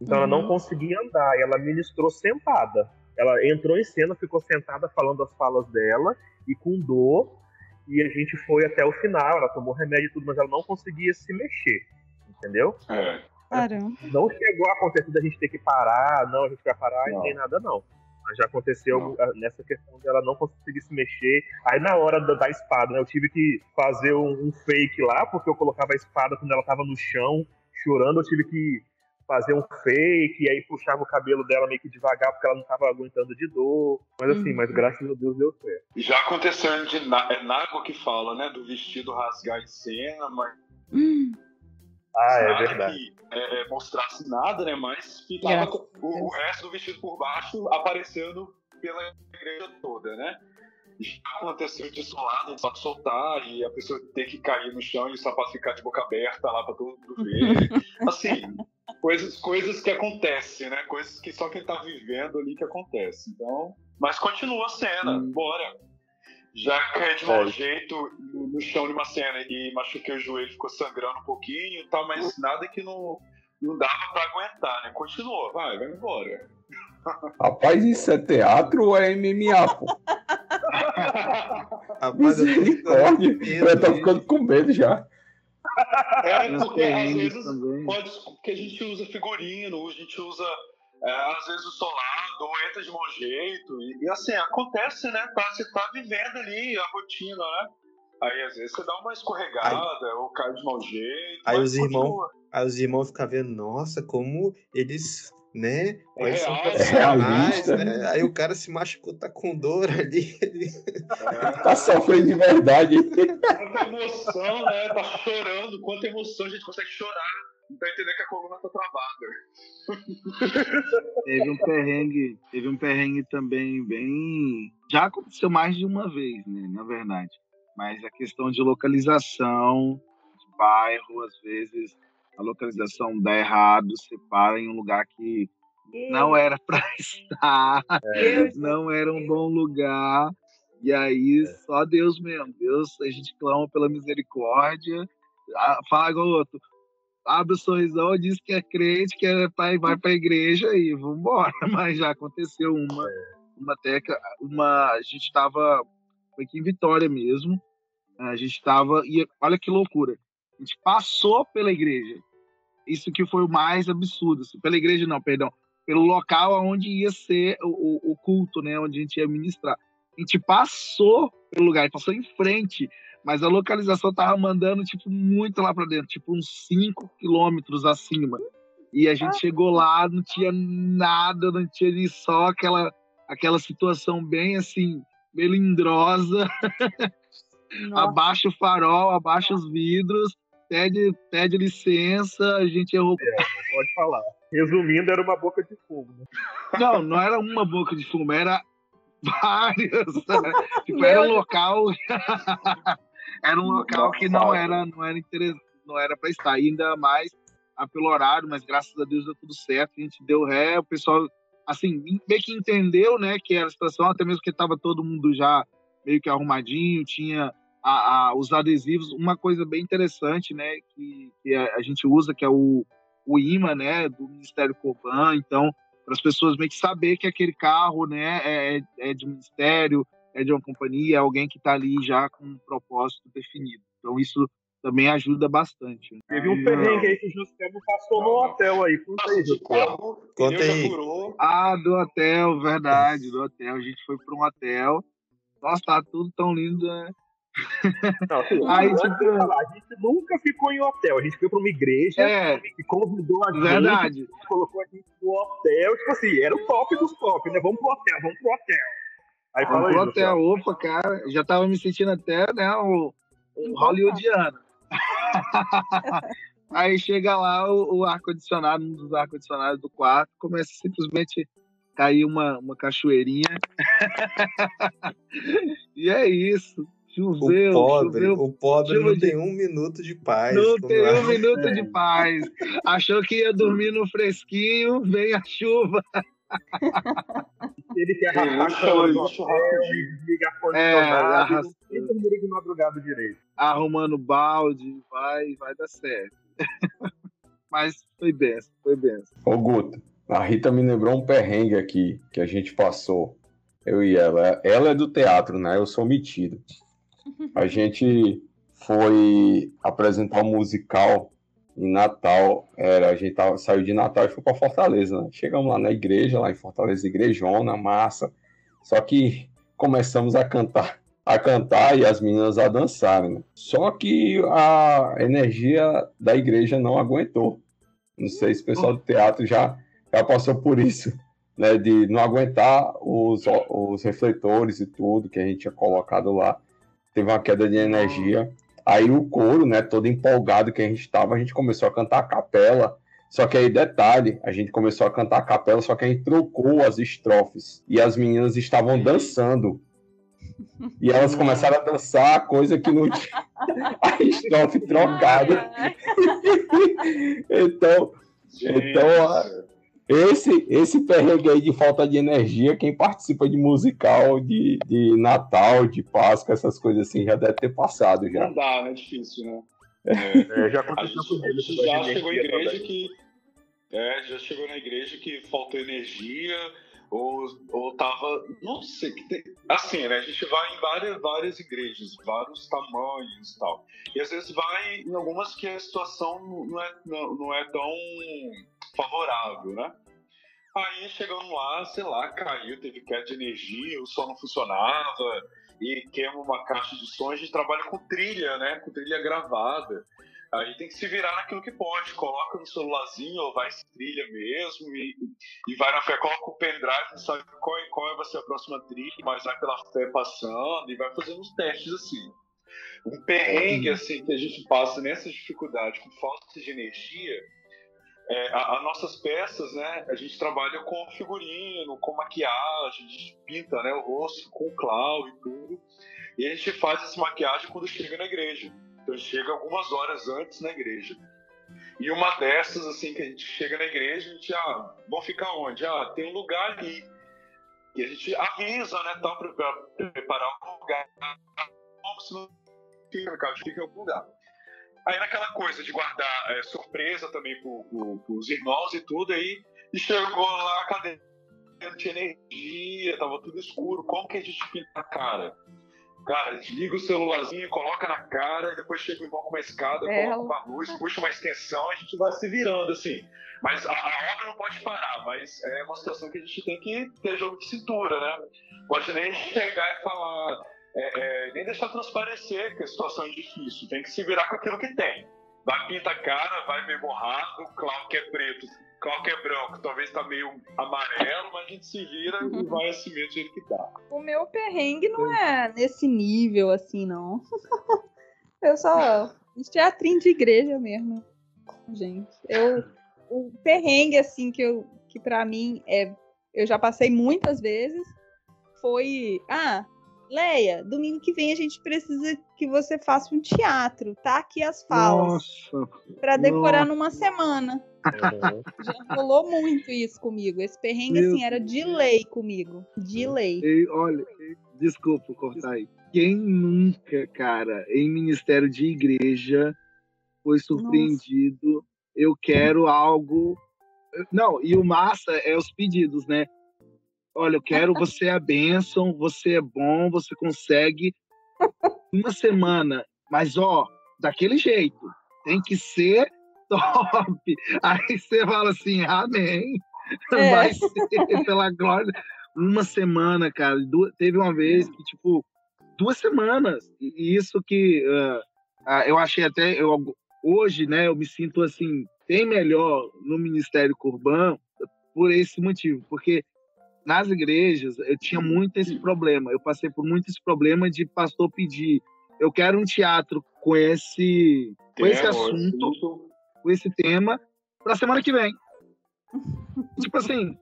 Então ela não Uhum. conseguia andar, e ela ministrou sentada. Ela entrou em cena, ficou sentada falando as falas dela, e com dor, e a gente foi até o final, ela tomou remédio e tudo, mas ela não conseguia se mexer, entendeu? É. Caramba. Não chegou a acontecer da gente ter que parar, não, a gente vai parar, Não. nem nada, não. Mas já aconteceu Não. nessa questão dela não conseguir se mexer. Aí na hora da, da espada, né, eu tive que fazer um, um fake lá, porque eu colocava a espada quando ela tava no chão, chorando, eu tive que fazer um fake, e aí puxava o cabelo dela meio que devagar, porque ela não tava aguentando de dor. Mas assim, Uhum. mas graças a Deus deu certo. Já aconteceu de Na- é Nago que fala, né? Do vestido rasgar em cena, mas Hum, Ah, é verdade. que é, é, mostrasse nada, né? Mas ficava com o, o resto do vestido por baixo aparecendo pela igreja toda, né? Já aconteceu de só soltar e a pessoa ter que cair no chão e o sapato ficar de boca aberta lá pra todo mundo ver. *laughs* Assim, coisas, coisas que acontecem, né? Coisas que só quem tá vivendo ali que acontece. Então, mas continua a cena, Hum. bora. Já caí de É. mau jeito no, chão de uma cena e machuquei o joelho, ficou sangrando um pouquinho e tal, mas nada que não, não dava pra aguentar, né? Continua, vai, vai embora. Rapaz, isso é teatro ou é MMA, pô? *laughs* Rapaz, eu Misericórdia. Eu tô ficando com medo já. É, porque às vezes também. pode, porque a gente usa figurino, a gente usa é, às vezes o solado, ou entra de mau jeito, e, e assim, acontece, né? Tá, você tá vivendo ali a rotina, né? Aí às vezes você dá uma escorregada, ou cai de mau jeito. Aí os irmãos-. Aí os irmãos ficam vendo, nossa, como eles, né? Profissionais, realista. né? Aí o cara se machucou, tá com dor ali. ele- Tá sofrendo de verdade. Quanta emoção, né? Tá chorando, quanta emoção a gente consegue chorar. Não tá entendendo que a coluna tá travada. Teve um perrengue, teve um perrengue também bem. Já aconteceu mais de uma vez, né? Na verdade. Mas a questão de localização, de bairro, às vezes a localização dá errado, você para em um lugar que não era *laughs* para estar, não era um bom lugar. E aí, só Deus mesmo. Deus, a gente clama pela misericórdia. Fala, garoto, abre o sorrisão, diz que é crente, que é pai, vai pra igreja e vambora. *laughs* Mas já aconteceu uma, uma teca, uma. A gente tava. Foi aqui em Vitória mesmo. A gente tava. E olha que loucura. A gente passou pela igreja. Isso que foi o mais absurdo. assim, pela igreja, não, perdão. Pelo local onde ia ser o, o- culto, né? Onde a gente ia ministrar. A gente passou pelo lugar, passou em frente mas a localização tava mandando tipo muito lá para dentro, tipo uns 5 quilômetros acima. E a gente chegou lá, não tinha nada, não tinha nem só aquela aquela situação bem assim melindrosa, *laughs* abaixa o farol, abaixa os vidros, pede, pede licença, a gente errou. Pode falar. Resumindo, era uma boca de fumo. Né? Não, não era uma boca de fumo, era várias. *laughs* tipo, era um local. *laughs* era um local que não era, não era interessante, não era para estar, ainda mais pelo horário, mas graças a Deus deu tudo certo, a gente deu ré, o pessoal assim, meio que entendeu, né, que era a situação, até mesmo que estava todo mundo já meio que arrumadinho, tinha a, a, os adesivos, uma coisa bem interessante, né, que, que a, a, gente usa, que é o, o imã, né, do Ministério Coban, então, para as pessoas meio que saber que aquele carro, né, é, é de um ministério, é de uma companhia, é alguém que está ali já com um propósito definido. Então, isso também ajuda bastante. Né? Teve um perrengue aí que o José passou no hotel aí. Conta aí, José. Conta aí. Ah, do hotel, verdade, do hotel. A gente foi para um hotel. Nossa, tá tudo tão lindo, né? Não, assim, aí, tipo... falar, a gente nunca ficou em hotel. A gente foi para uma igreja é, que convidou a gente. Verdade. Colocou a gente no hotel. Tipo assim, era o top dos top, né? Vamos pro hotel, vamos pro hotel. Aí vamos fala pro aí, hotel, opa, cara. Já tava me sentindo até, né, o, o hollywoodiano. *laughs* Aí chega lá o, o ar-condicionado, um dos ar-condicionados do quarto, começa simplesmente cair uma, uma cachoeirinha. *laughs* e é isso. Choveu, o pobre, choveu, o pobre não tem um minuto de paz. Não tem um minuto de *laughs* paz. Achou que ia dormir no fresquinho, vem a chuva. Ele quer arrastar a desliga a é, de madrugada direito. Arrumando balde, vai, vai dar certo. *laughs* Mas foi benção, foi benção. Ô Guto, a Rita me lembrou um perrengue aqui que a gente passou. Eu e ela. Ela é do teatro, né? Eu sou metido. A gente foi apresentar um musical em Natal, era, a gente tava, saiu de Natal e foi para Fortaleza, né? Chegamos lá na igreja, lá em Fortaleza, igrejona, massa. Só que começamos a cantar, a cantar e as meninas a dançarem. Né? Só que a energia da igreja não aguentou. Não sei se o pessoal do teatro já, já passou por isso, né? De não aguentar os, os refletores e tudo que a gente tinha colocado lá. Teve uma queda de energia. Aí o coro, né, todo empolgado que a gente estava, a gente começou a cantar a capela. Só que aí, detalhe, a gente começou a cantar a capela, só que a gente trocou as estrofes. E as meninas estavam dançando. E elas começaram a dançar, coisa que não *laughs* tinha a estrofe trocada. *laughs* então, então esse, esse perrengue aí de falta de energia, quem participa de musical, de, de Natal, de Páscoa, essas coisas assim, já deve ter passado já. Não dá, né? É difícil, né? É, já aconteceu com ele. Já chegou em igreja também. que. É, já chegou na igreja que faltou energia, ou, ou tava. Não sei. Que tem, assim, né? A gente vai em várias, várias igrejas, vários tamanhos e tal. E às vezes vai em algumas que a situação não é, não, não é tão favorável, né? Aí chegando lá, sei lá, caiu, teve queda de energia, o som não funcionava e queima uma caixa de som. A gente trabalha com trilha, né? Com trilha gravada. Aí tem que se virar naquilo que pode. Coloca no celularzinho ou vai trilha mesmo e, e vai na fé. Coloca o pendrive, não sabe qual, qual vai ser a próxima trilha, mas vai pela fé passando e vai fazendo uns testes assim. Um perrengue assim que a gente passa nessa dificuldade com falta de energia é, as nossas peças, né, a gente trabalha com figurino, com maquiagem, a gente pinta né, o rosto com clau e tudo. E a gente faz essa maquiagem quando chega na igreja. Então chega algumas horas antes na igreja. E uma dessas, assim, que a gente chega na igreja, a gente, ah, vão ficar onde? Ah, tem um lugar ali. E a gente avisa, né, tal, para preparar um lugar. Como se não fica em algum lugar. Aí naquela coisa de guardar é, surpresa também para os irmãos e tudo, aí e chegou lá, cadê? Não tinha energia, tava tudo escuro. Como que a gente pinta a cara? Cara, desliga o celularzinho, coloca na cara, e depois chega o irmão com uma escada, é. coloca uma luz, *laughs* puxa uma extensão, a gente vai se virando assim. Mas a, a, obra não pode parar, mas é uma situação que a gente tem que ter jogo de cintura, né? Pode nem *laughs* chegar e falar, é, é, nem deixar transparecer que a situação é difícil, tem que se virar com aquilo que tem. vai pinta a cara, vai meio borrado, o Clau que é preto, Clau que é branco, talvez tá meio amarelo, mas a gente se vira e vai assim mesmo do jeito que dá. O meu perrengue não é nesse nível assim, não. *laughs* Eu só. Isso é teatrinho de igreja mesmo. Gente. Eu. O perrengue, assim, que, eu, que pra mim é. Eu já passei muitas vezes. Foi. Ah, Leia, domingo que vem a gente precisa que você faça um teatro. Tá aqui as falas. Nossa. Pra decorar nossa. numa semana. Já rolou muito isso comigo. Esse perrengue, Meu assim, era de lei comigo. De lei. E, olha, desculpa cortar aí. Quem nunca, cara, em ministério de igreja foi surpreendido? Eu quero algo. Não, e o massa é os pedidos, né? Olha, eu quero você é a bênção, você é bom, você consegue. Uma semana, mas ó, daquele jeito. Tem que ser *laughs* top. Aí você fala assim, amém. É. *laughs* Vai ser pela glória. Uma semana, cara. Du- teve uma vez que, tipo, duas semanas. E isso que ah, ah, eu achei até. Eu, hoje, né, eu me sinto assim, bem melhor no Ministério Curban por esse motivo. Porque nas igrejas eu tinha muito esse problema. Eu passei por muito esse problema de pastor pedir. Eu quero um teatro com esse, com esse Tema, assunto com esse tema pra semana que vem. *laughs* tipo assim,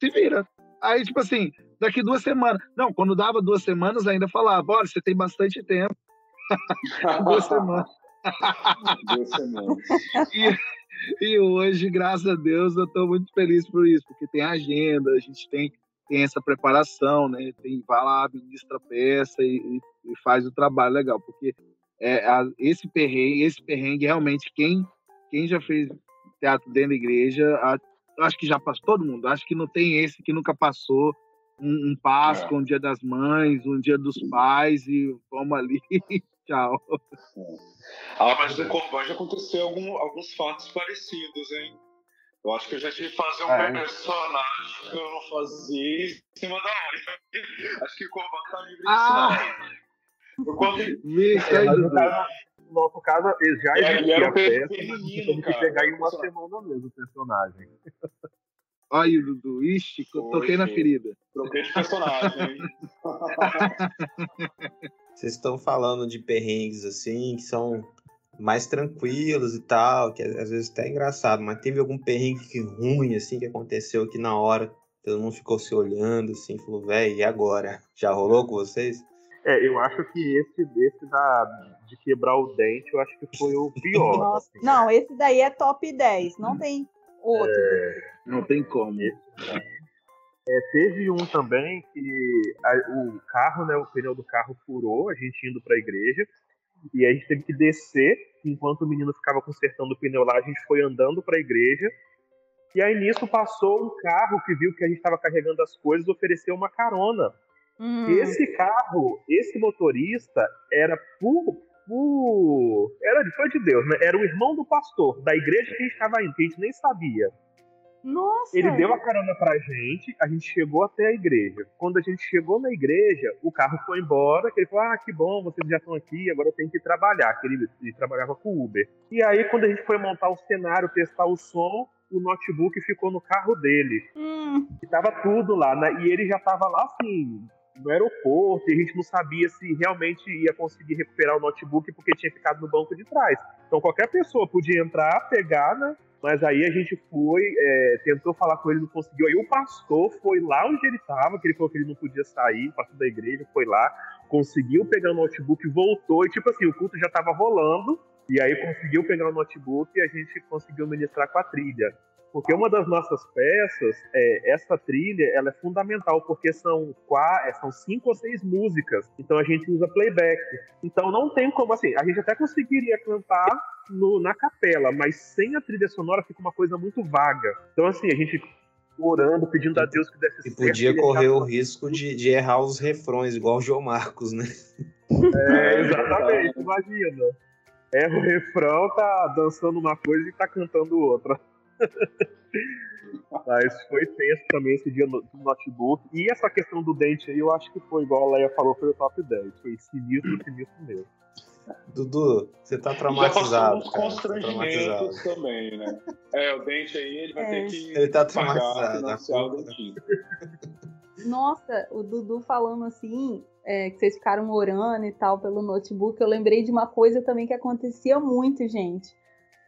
se vira. Aí, tipo assim, daqui duas semanas. Não, quando dava duas semanas, ainda falava: olha, você tem bastante tempo. *laughs* duas semanas. *laughs* Duas semanas. E, e hoje, graças a Deus, eu estou muito feliz por isso, porque tem agenda, a gente tem, tem essa preparação, né? Tem, vai lá, ministra a peça e, e- e faz o trabalho legal, porque é, a- esse perrengue, esse perrengue realmente quem quem já fez teatro dentro da igreja, a- eu acho que já passou todo mundo. Acho que não tem esse que nunca passou um, um Páscoa, um Dia das Mães, um Dia dos Pais e vamos ali, *laughs* tchau. Ah, mas no Corban já aconteceu algum- alguns fatos parecidos, hein? Eu acho que eu já tive que fazer um É. personagem que eu não fazia em cima da hora. *laughs* Acho que o Corban tá livre disso. Ah! não. Eu quando Vê, isso É, nosso caso, ele já É, existia era um a peça, teve que cara. pegar em uma semana mesmo o personagem. Olha aí, Dudu. Ixi, toquei na ferida. troquei de personagem, hein? *laughs* *laughs* Vocês estão falando de perrengues assim, que são mais tranquilos e tal, que às vezes até é engraçado, mas teve algum perrengue que ruim assim que aconteceu aqui na hora, todo mundo ficou se olhando assim, falou, velho, e agora? Já rolou com vocês? É, eu acho que esse, esse da, de quebrar o dente, eu acho que foi o pior. Nossa, assim. não, esse daí é top 10. Não tem outro. Não tem como. É, teve um também que a- o carro, né, o pneu do carro furou, a gente indo pra igreja, e a gente teve que descer, enquanto o menino ficava consertando o pneu lá, a gente foi andando pra igreja, e aí nisso passou um carro que viu que a gente estava carregando as coisas, ofereceu uma carona. Hum, Esse carro, esse motorista, era por. por era foi de Deus, né? Era o irmão do pastor, da igreja que a gente estava indo, que a gente nem sabia. Nossa. Ele deu a carona pra gente, a gente chegou até a igreja. Quando a gente chegou na igreja, o carro foi embora, que ele falou, ah, que bom, vocês já estão aqui, agora eu tenho que trabalhar, que ele, ele trabalhava com Uber. E aí, quando a gente foi montar o cenário, testar o som, o notebook ficou no carro dele. Hum, E tava tudo lá, né? E ele já tava lá, assim, no aeroporto, e a gente não sabia se realmente ia conseguir recuperar o notebook porque tinha ficado no banco de trás. Então qualquer pessoa podia entrar, pegar, né? Mas aí a gente foi, é, tentou falar com ele, não conseguiu. Aí o pastor foi lá onde ele estava, que ele falou que ele não podia sair, o pastor da igreja foi lá, conseguiu pegar o notebook, voltou, e tipo assim, o culto já estava rolando, e aí conseguiu pegar o notebook e a gente conseguiu ministrar com a trilha. Porque uma das nossas peças, é, essa trilha, ela é fundamental, porque são, qua- é, são cinco ou seis músicas. Então a gente usa playback. Então não tem como, assim, a gente até conseguiria cantar no- na capela, mas sem a trilha sonora fica uma coisa muito vaga. Então assim, a gente orando, pedindo a Deus que desse E certo. podia ele correr o risco de, de errar os refrões, igual o João Marcos, né? É, exatamente, imagina. É, o refrão tá dançando uma coisa e tá cantando outra. Mas foi tenso também esse dia no do notebook. E essa questão do dente aí, eu acho que foi igual a Leia falou, foi o top 10. Foi sinistro, sinistro mesmo. Dudu, você tá Já traumatizado, uns cara. Você tá traumatizado. constrangimentos também, né? É, o dente aí, ele vai É. ter que Ele tá traumatizado. o dentista. Nossa, o Dudu falando assim, é, que vocês ficaram orando e tal pelo notebook, eu lembrei de uma coisa também que acontecia muito, gente.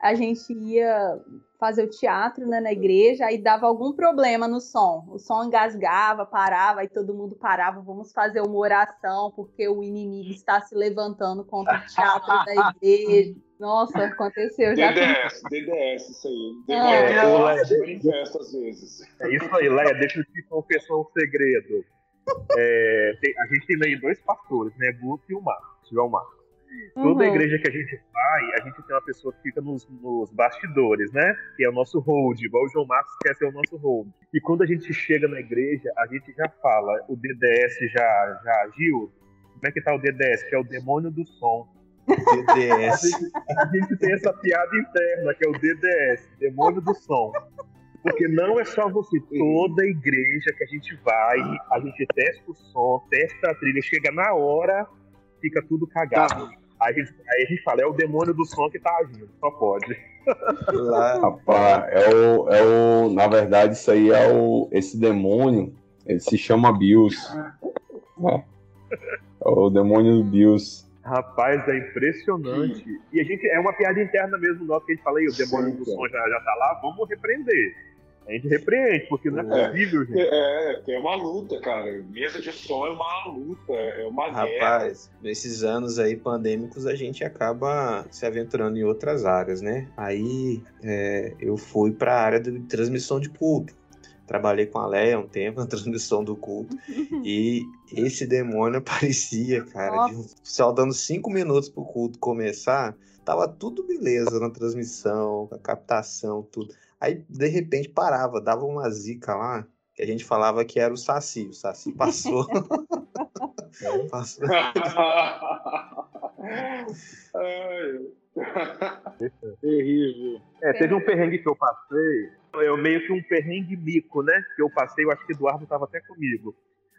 A gente ia fazer o teatro né, na igreja, aí dava algum problema no som. O som engasgava, parava, aí todo mundo parava, vamos fazer uma oração, porque o inimigo está se levantando contra o teatro da *laughs* igreja. Nossa, aconteceu já. DDS, DDS, isso aí. É. Demora é, manifesta às vezes. É isso aí, Leia, deixa eu te confessar um segredo. É, tem- a gente tem aí dois pastores, né? Guto e o Marcos, João Marcos. Toda Uhum. igreja que a gente vai, a gente tem uma pessoa que fica nos, nos bastidores, né? Que é o nosso hold, igual o João Marcos quer ser o nosso hold. E quando a gente chega na igreja, a gente já fala, o DDS já, já agiu? Como é que tá o DDS? Que é o demônio do som. A DDS. gente, a gente tem essa piada interna, que é o DDS, demônio do som. Porque não é só você, toda igreja que a gente vai, a gente testa o som, testa a trilha, chega na hora, fica tudo cagado. Aí a gente, aí a gente fala, é o demônio do som que tá agindo, só pode. Lá, *laughs* Rapaz, é o, é o. Na verdade, isso aí é o. Esse demônio, ele se chama Bills. É, É o demônio do Bills. Rapaz, é impressionante. E a gente, é uma piada interna mesmo nossa, que a gente fala, aí, o demônio Sim, do som já, já tá lá, vamos repreender. A gente repreende, porque não é É. possível, gente. É, é uma luta, cara. Mesa de som é uma luta, é uma guerra. Rapaz, nesses anos aí pandêmicos a gente acaba se aventurando em outras áreas, né? Aí é, eu fui para a área de transmissão de culto. Trabalhei com a Leia um tempo *laughs* na transmissão do culto. *laughs* E esse demônio *laughs* aparecia, cara, de um- só dando cinco minutos pro culto começar, tava tudo beleza na transmissão, a captação, tudo. Aí, de repente, parava, dava uma zica lá, que a gente falava que era o Saci. O Saci passou. *laughs* passou. Ai, Terrível. É, teve um perrengue que eu passei, eu meio que um perrengue mico, né? Que eu passei, eu acho que o Eduardo estava até comigo.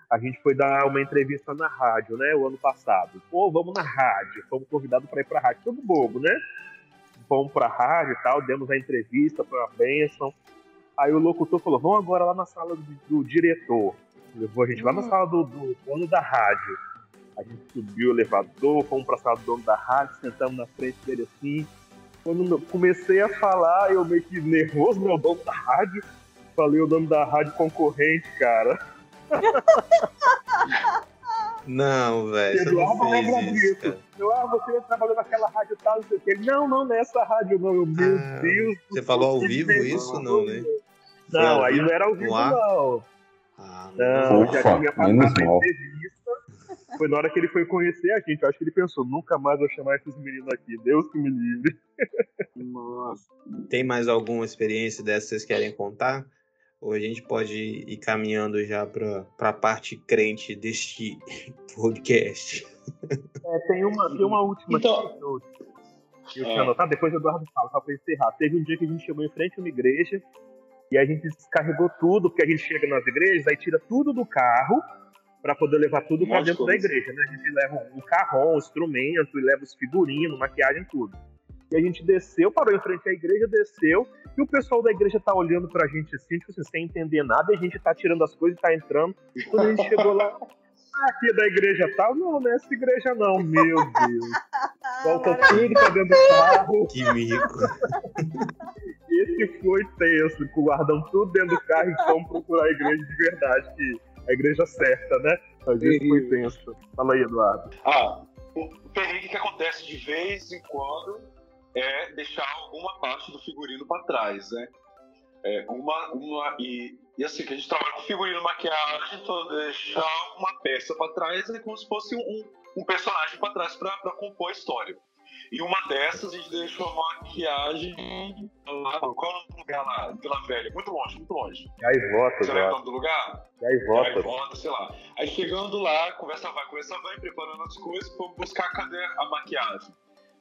A gente foi dar uma entrevista na rádio, né? O ano passado. Pô, vamos na rádio. Fomos convidados para ir pra rádio. Tudo bobo, né? Fomos pra rádio e tal, demos a entrevista, foi uma bênção. Aí o locutor falou: vamos agora lá na sala do, do diretor. Levou a gente lá na Hum. sala do, do dono da rádio. A gente subiu o elevador, fomos pra sala do dono da rádio, sentamos na frente dele assim. Quando comecei a falar, eu meio que nervoso, meu dono da rádio. Falei o nome da rádio concorrente, cara. *laughs* Não, velho, disso. cara. Eu, ah, você trabalhou naquela rádio tal, não sei o Não, não, não é rádio, não. Eu, meu Ah, Deus. Você falou ao vivo vergonha. isso? Não, né? Não, aí não era ao vivo, não. Ah, Não, Ufa, já tinha passado a entrevista. Foi na hora que ele foi conhecer a gente. Eu acho que ele pensou, nunca mais vou chamar esses meninos aqui. Deus que me livre. Nossa. Tem mais alguma experiência dessa que vocês querem contar? Ou a gente pode ir caminhando já para a parte crente deste *laughs* podcast? É, tem uma, tem uma última Então- aqui que eu, que eu É. tinha anotado, depois o Eduardo fala, só pra encerrar. Teve um dia que a gente chegou em frente a uma igreja e a gente descarregou tudo, porque a gente chega nas igrejas, aí tira tudo do carro para poder levar tudo para dentro da igreja, né? A gente leva um carrão, um instrumento, e leva os figurinos, maquiagem, tudo. E a gente desceu, parou em frente à igreja, desceu, e o pessoal da igreja tá olhando pra gente assim, tipo assim, sem entender nada, e a gente tá tirando as coisas e tá entrando. Quando a gente chegou lá, ah, aqui é da igreja tal? Não, não é essa igreja não, meu Deus. Volta tudo pra dentro do carro. Que mico. Esse foi tenso, guardamos tudo dentro do carro e fomos procurar a igreja de verdade, que a igreja certa, né? Mas esse foi tenso. Fala aí, Eduardo. Ah, o perrengue que acontece de vez em quando é deixar alguma parte do figurino para trás, né? É, uma, uma, e, e assim, que a gente trabalha com figurino, maquiagem, então deixar uma peça para trás é como se fosse um, um personagem para trás para compor a história. E uma dessas a gente deixou a maquiagem lá, qual é o nome do lugar lá? Vila Velha, muito longe, muito longe. Gaivota, Você lembra o nome do lugar? Gaivota. Aí volta, sei lá. Aí chegando lá, conversa vai, conversa vai, preparando as coisas, fomos buscar cadê a maquiagem.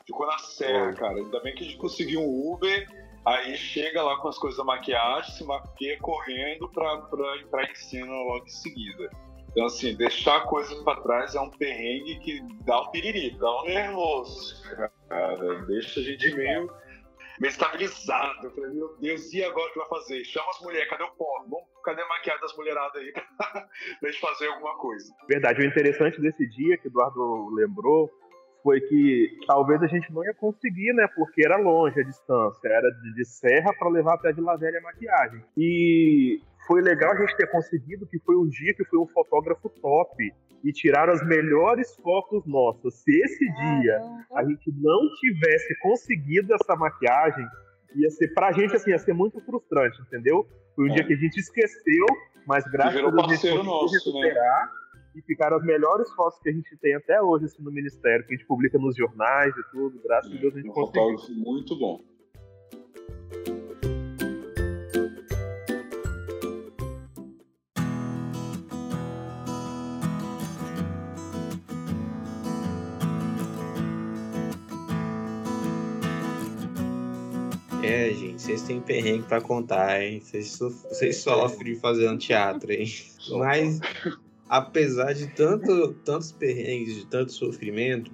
Ficou na serra, cara. Ainda bem que a gente conseguiu um Uber, aí chega lá com as coisas da maquiagem, se maquia correndo pra, pra entrar em cena logo em seguida. Então, assim, deixar a coisa para trás é um perrengue que dá um piriri, dá um nervoso, cara. Deixa a gente meio, meio estabilizado. Eu falei, meu Deus, e agora o que vai fazer? Chama as mulheres, cadê o pó? Vamos, cadê a maquiagem das mulheradas aí *laughs* pra gente fazer alguma coisa? Verdade, o interessante desse dia que o Eduardo lembrou foi que talvez a gente não ia conseguir, né? Porque era longe a distância, era de, de serra para levar até Vila Velha a maquiagem. E foi legal a gente ter conseguido que foi um dia que foi um fotógrafo top e tiraram as melhores fotos nossas. Se esse dia a gente não tivesse conseguido essa maquiagem, ia ser pra gente assim, ia ser muito frustrante, entendeu? Foi um É. dia que a gente esqueceu, mas graças a Deus a gente conseguiu nosso, né? E ficaram as melhores fotos que a gente tem até hoje assim, no Ministério, que a gente publica nos jornais e tudo. Graças a Deus a gente Um conseguiu. fotógrafo muito bom. É, gente, vocês têm perrengue pra contar, hein? Vocês, vocês sofrem fazendo teatro, hein? Mas, apesar de tanto, tantos perrengues, de tanto sofrimento,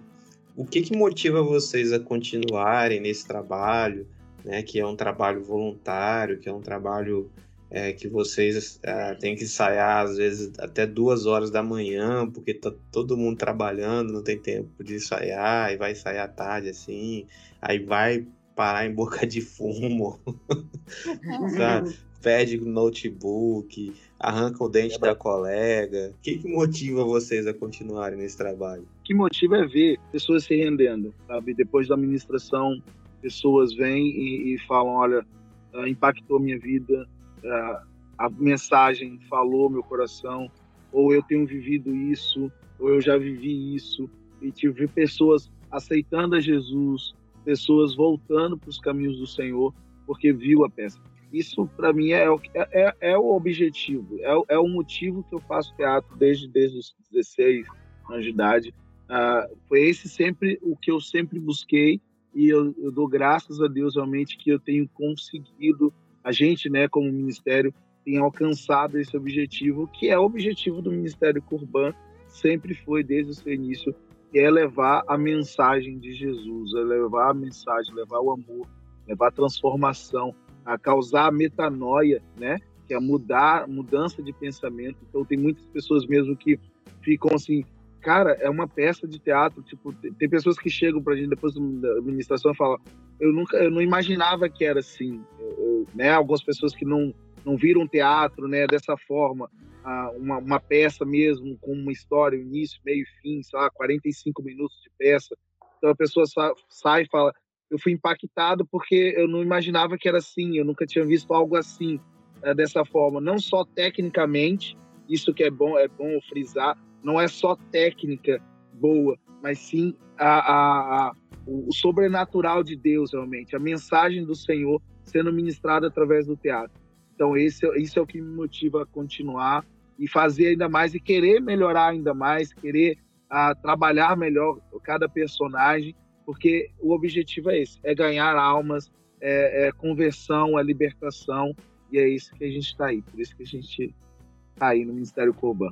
o que que motiva vocês a continuarem nesse trabalho, né? Que é um trabalho voluntário, que é um trabalho é, que vocês é, têm que ensaiar, às vezes, até duas horas da manhã, porque tá todo mundo trabalhando, não tem tempo de ensaiar, e vai ensaiar tarde, assim, aí vai parar em boca de fumo, *laughs* sabe? *laughs* Perde notebook, arranca o dente da colega. O que, que motiva vocês a continuarem nesse trabalho? O que motiva é ver pessoas se rendendo, sabe? Depois da administração, pessoas vêm e, e falam, olha, ah, impactou minha vida, ah, a mensagem falou meu coração, ou eu tenho vivido isso, ou eu já vivi isso, e tive pessoas aceitando a Jesus, pessoas voltando para os caminhos do Senhor, porque viu a peça. Isso, para mim, é, o é, é- é o objetivo, é, é o motivo que eu faço teatro desde, desde os 16 anos de idade. Ah, foi esse sempre o que eu sempre busquei e eu, eu dou graças a Deus realmente que eu tenho conseguido, a gente, né, como ministério, tem alcançado esse objetivo, que é o objetivo do Ministério Curban, sempre foi desde o seu início, que é levar a mensagem de Jesus, é levar a mensagem, levar o amor, levar a transformação, a causar metanoia, né, que é mudar, mudança de pensamento. Então tem muitas pessoas mesmo que ficam assim, cara, é uma peça de teatro, tipo, tem pessoas que chegam pra gente depois da administração e falam, eu nunca, eu não imaginava que era assim, Eu- eu- né? Algumas pessoas que não não viram teatro, né, dessa forma, uma, uma peça mesmo com uma história, início, meio fim, sei lá, 45 minutos de peça. Então a pessoa sa- sai e fala, eu fui impactado porque eu não imaginava que era assim, eu nunca tinha visto algo assim, eh, dessa forma, não só tecnicamente, isso que é bom, é bom frisar, não é só técnica boa, mas sim a, a- a- o sobrenatural de Deus realmente, a mensagem do Senhor sendo ministrada através do teatro. Então esse, é- isso é o que me motiva a continuar e fazer ainda mais e querer melhorar ainda mais, querer ah, trabalhar melhor cada personagem, porque o objetivo é esse, é ganhar almas, é, é conversão, é libertação, e é isso que a gente está aí, por isso que a gente está aí no Ministério Coban.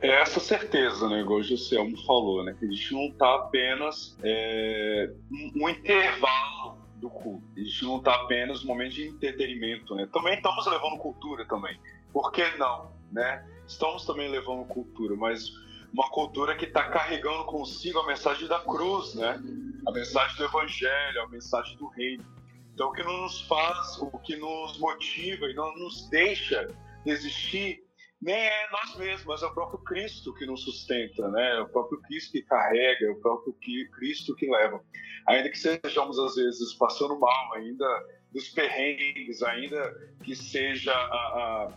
É essa certeza, né, igual o Juscelmo falou, né, que a gente não está apenas é, um intervalo do culto, a gente não está apenas um momento de entretenimento, né, também estamos levando cultura também, por que não, né, estamos também levando cultura, mas uma cultura que está carregando consigo a mensagem da cruz, né, a mensagem do evangelho, a mensagem do reino, então o que nos faz, o que nos motiva e não nos deixa desistir nem é nós mesmos, mas é o próprio Cristo que nos sustenta, né? É o próprio Cristo que carrega, é o próprio Cristo que leva. Ainda que sejamos, às vezes, passando mal, ainda dos perrengues, ainda que seja a, a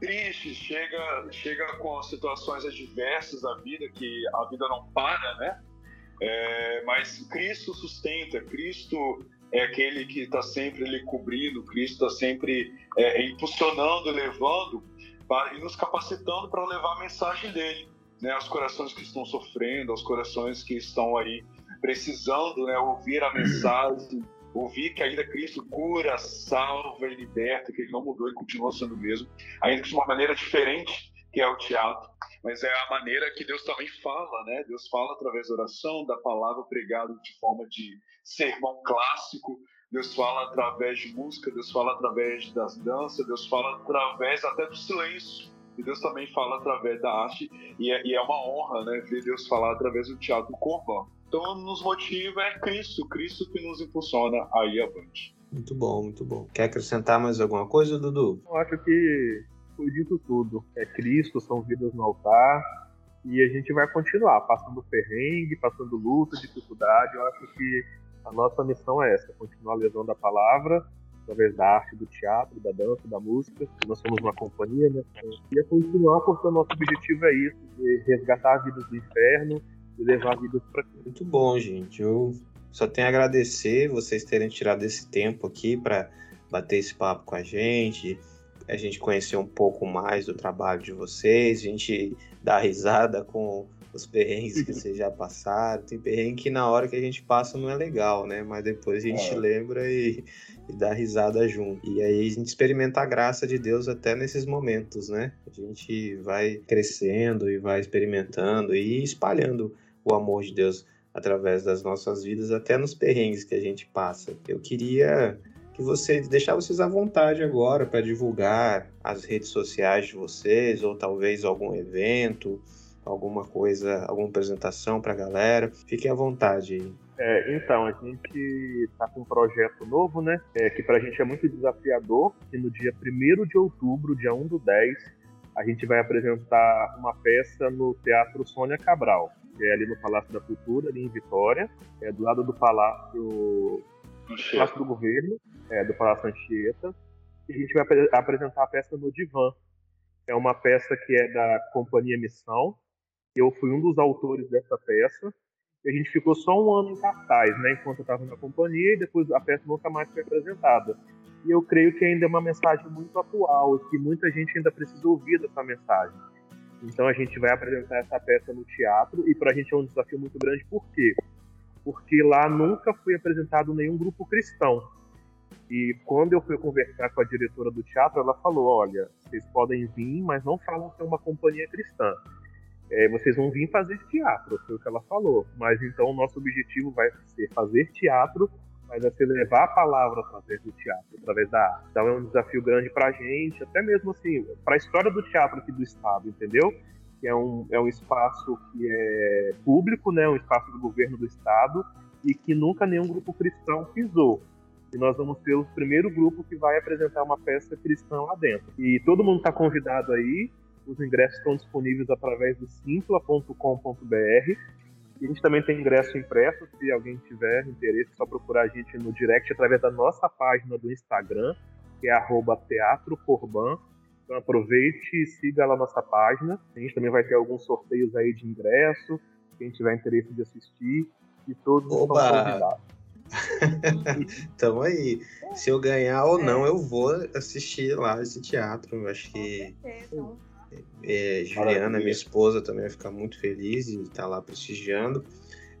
triste, chega, chega com situações adversas da vida, que a vida não para, né? É, mas Cristo sustenta, Cristo é aquele que está sempre lhe cobrindo, Cristo está sempre é, impulsionando, levando e nos capacitando para levar a mensagem dele, né, aos corações que estão sofrendo, aos corações que estão aí precisando, né, ouvir a mensagem, ouvir que ainda Cristo cura, salva e liberta, que ele não mudou, ele continua sendo o mesmo, ainda que de uma maneira diferente, que é o teatro, mas é a maneira que Deus também fala, né? Deus fala através da oração, da palavra pregada de forma de sermão clássico, Deus fala através de música, Deus fala através das danças, Deus fala através até do silêncio. E Deus também fala através da arte, e é, e é uma honra né, ver Deus falar através do teatro corpo. Então, nos motiva é Cristo, Cristo que nos impulsiona aí avante. Muito bom, muito bom. Quer acrescentar mais alguma coisa, Dudu? Eu acho que foi dito tudo. É Cristo, são vidas no altar, e a gente vai continuar passando perrengue, passando luta, dificuldade. Eu acho que a nossa missão é essa: continuar levando a palavra através da arte, do teatro, da dança, da música. Nós somos uma companhia, né? E é continuar porque o nosso objetivo é isso: de resgatar vidas do inferno e levar vidas para Muito bom, gente. Eu só tenho a agradecer vocês terem tirado esse tempo aqui para bater esse papo com a gente, a gente conhecer um pouco mais do trabalho de vocês, a gente dar risada com os perrengues que vocês já passaram. Tem perrengue que na hora que a gente passa não é legal, né? Mas depois a gente é. lembra e, e, dá risada junto. E aí a gente experimenta a graça de Deus até nesses momentos, né? A gente vai crescendo e vai experimentando e espalhando o amor de Deus através das nossas vidas, até nos perrengues que a gente passa. Eu queria que vocês deixar vocês à vontade agora para divulgar as redes sociais de vocês ou talvez algum evento alguma coisa, alguma apresentação para a galera. Fiquem à vontade. É, então, a gente está com um projeto novo, né? É, que para a gente é muito desafiador. E no dia 1 de outubro, dia 1 do 10, a gente vai apresentar uma peça no Teatro Sônia Cabral, que é ali no Palácio da Cultura, ali em Vitória, é do lado do Palácio, Palácio do Governo, é, do Palácio Anchieta. E a gente vai apresentar a peça no Divã. É uma peça que é da Companhia Missão, eu fui um dos autores dessa peça. E a gente ficou só um ano em cartaz, né, enquanto eu estava na companhia, e depois a peça nunca mais foi apresentada. E eu creio que ainda é uma mensagem muito atual, que muita gente ainda precisa ouvir dessa mensagem. Então a gente vai apresentar essa peça no teatro, e para a gente é um desafio muito grande, por quê? Porque lá nunca foi apresentado nenhum grupo cristão. E quando eu fui conversar com a diretora do teatro, ela falou: olha, vocês podem vir, mas não falam que é uma companhia cristã é, vocês vão vir fazer teatro, foi o que ela falou. Mas então o nosso objetivo vai ser fazer teatro, mas vai ser levar a palavra através do teatro, através da arte. Então é um desafio grande para a gente, até mesmo assim, para a história do teatro aqui do Estado, entendeu? Que é um, é um espaço que é público, né, um espaço do governo do Estado, e que nunca nenhum grupo cristão pisou. E nós vamos ser o primeiro grupo que vai apresentar uma peça cristã lá dentro. E todo mundo está convidado aí. Os ingressos estão disponíveis através do simpla.com.br. A gente também tem ingresso impresso, se alguém tiver interesse, é só procurar a gente no direct através da nossa página do Instagram, que é teatrocorban. Então aproveite e siga lá a nossa página. A gente também vai ter alguns sorteios aí de ingresso, quem tiver interesse de assistir, e todos Oba! estão convidados. *laughs* Tamo aí. Se eu ganhar ou não, eu vou assistir lá esse teatro. Eu acho que. É, Juliana, minha esposa, também vai ficar muito feliz de estar lá prestigiando.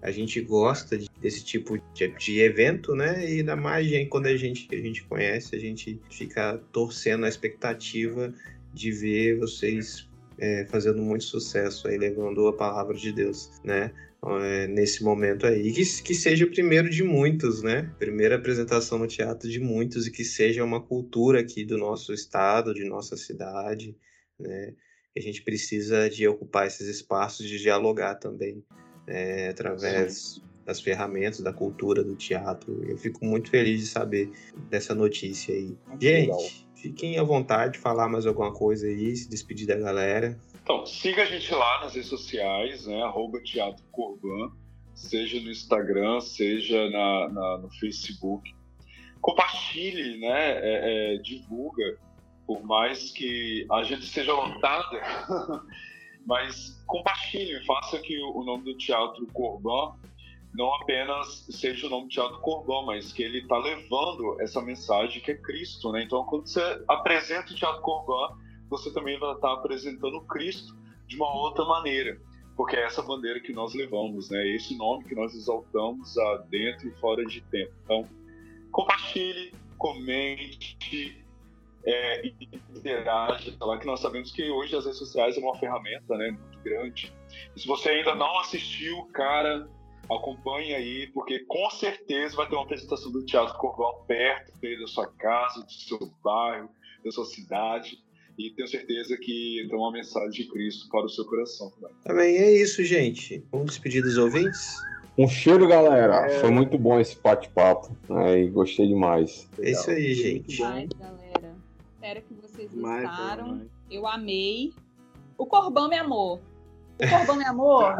A gente gosta de, desse tipo de, de, evento, né? E ainda mais quando a gente, a gente conhece, a gente fica torcendo a expectativa de ver vocês é, fazendo muito sucesso aí, levando a palavra de Deus, né? É, nesse momento aí. Que, que seja o primeiro de muitos, né? Primeira apresentação no teatro de muitos e que seja uma cultura aqui do nosso estado, de nossa cidade, né? A gente precisa de ocupar esses espaços de dialogar também é, através Sim. das ferramentas da cultura do teatro. Eu fico muito feliz de saber dessa notícia aí. Muito gente, legal. fiquem à vontade de falar mais alguma coisa aí, se despedir da galera. Então, siga a gente lá nas redes sociais, né? Arroba Teatro Corban, seja no Instagram, seja na, na no Facebook. Compartilhe, né? É, é, divulga por mais que a gente seja lotada, *laughs* mas compartilhe, faça que o nome do Teatro Corban não apenas seja o nome Teatro Corban, mas que ele está levando essa mensagem que é Cristo, né? Então, quando você apresenta o Teatro Corban, você também vai estar apresentando Cristo de uma outra maneira, porque é essa bandeira que nós levamos, né? Esse nome que nós exaltamos dentro e fora de tempo. Então, compartilhe, comente, é, interage, lá que nós sabemos que hoje as redes sociais é uma ferramenta, né, muito grande. E se você ainda não assistiu, cara, acompanhe aí, porque com certeza vai ter uma apresentação do Teatro Corval perto da sua casa, do seu bairro, da sua cidade. E tenho certeza que tem uma mensagem de Cristo para o seu coração também. Também é isso, gente. Vamos despedir dos ouvintes? Um cheiro, galera. É... Foi muito bom esse bate-papo. Né? E gostei demais. É isso aí, gente. Demais, galera. Espero que vocês gostaram. Eu amei. O Corbão me amou. O Corban, meu amor.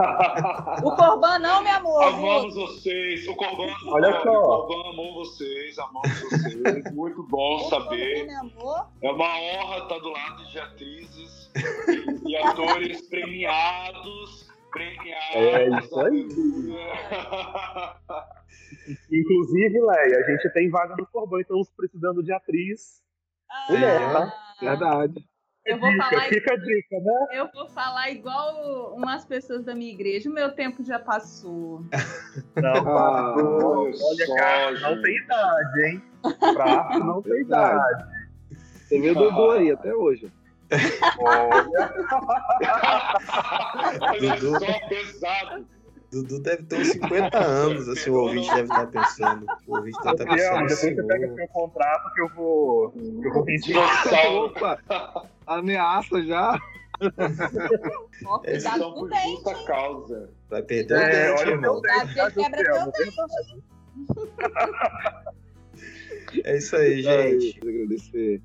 O Corban não, meu amor. Amamos vocês. O Corban, Olha só. O Corban amou vocês. Amamos vocês. Muito bom o saber. Corban, é uma honra estar do lado de atrizes e atores premiados. Premiados. É isso aí. Inclusive, Leia, a gente tem vaga no Corban, estamos precisando de atriz. Ah, mulher, tá? Verdade. Eu vou dica, falar fica a dica, né? Eu vou falar igual umas pessoas da minha igreja. O meu tempo já passou. Não, ah, passou. Olha, só, cara, gente. não tem idade, hein? Prato não tem idade. Você viu o Dudu aí até hoje. Olha. *laughs* *laughs* Olha só, pesado. Dudu deve ter uns 50 anos, assim, o ouvinte deve estar pensando. O ouvinte deve estar pensando. depois assim, você pega seu contrato que eu vou. Que eu vou mentir. Opa! Ameaça já. Ó, cuidado com o dente. justa causa. Vai perder é, o dente, olha, irmão. Quebra teu dente. *laughs* É isso aí, gente. Eu agradecer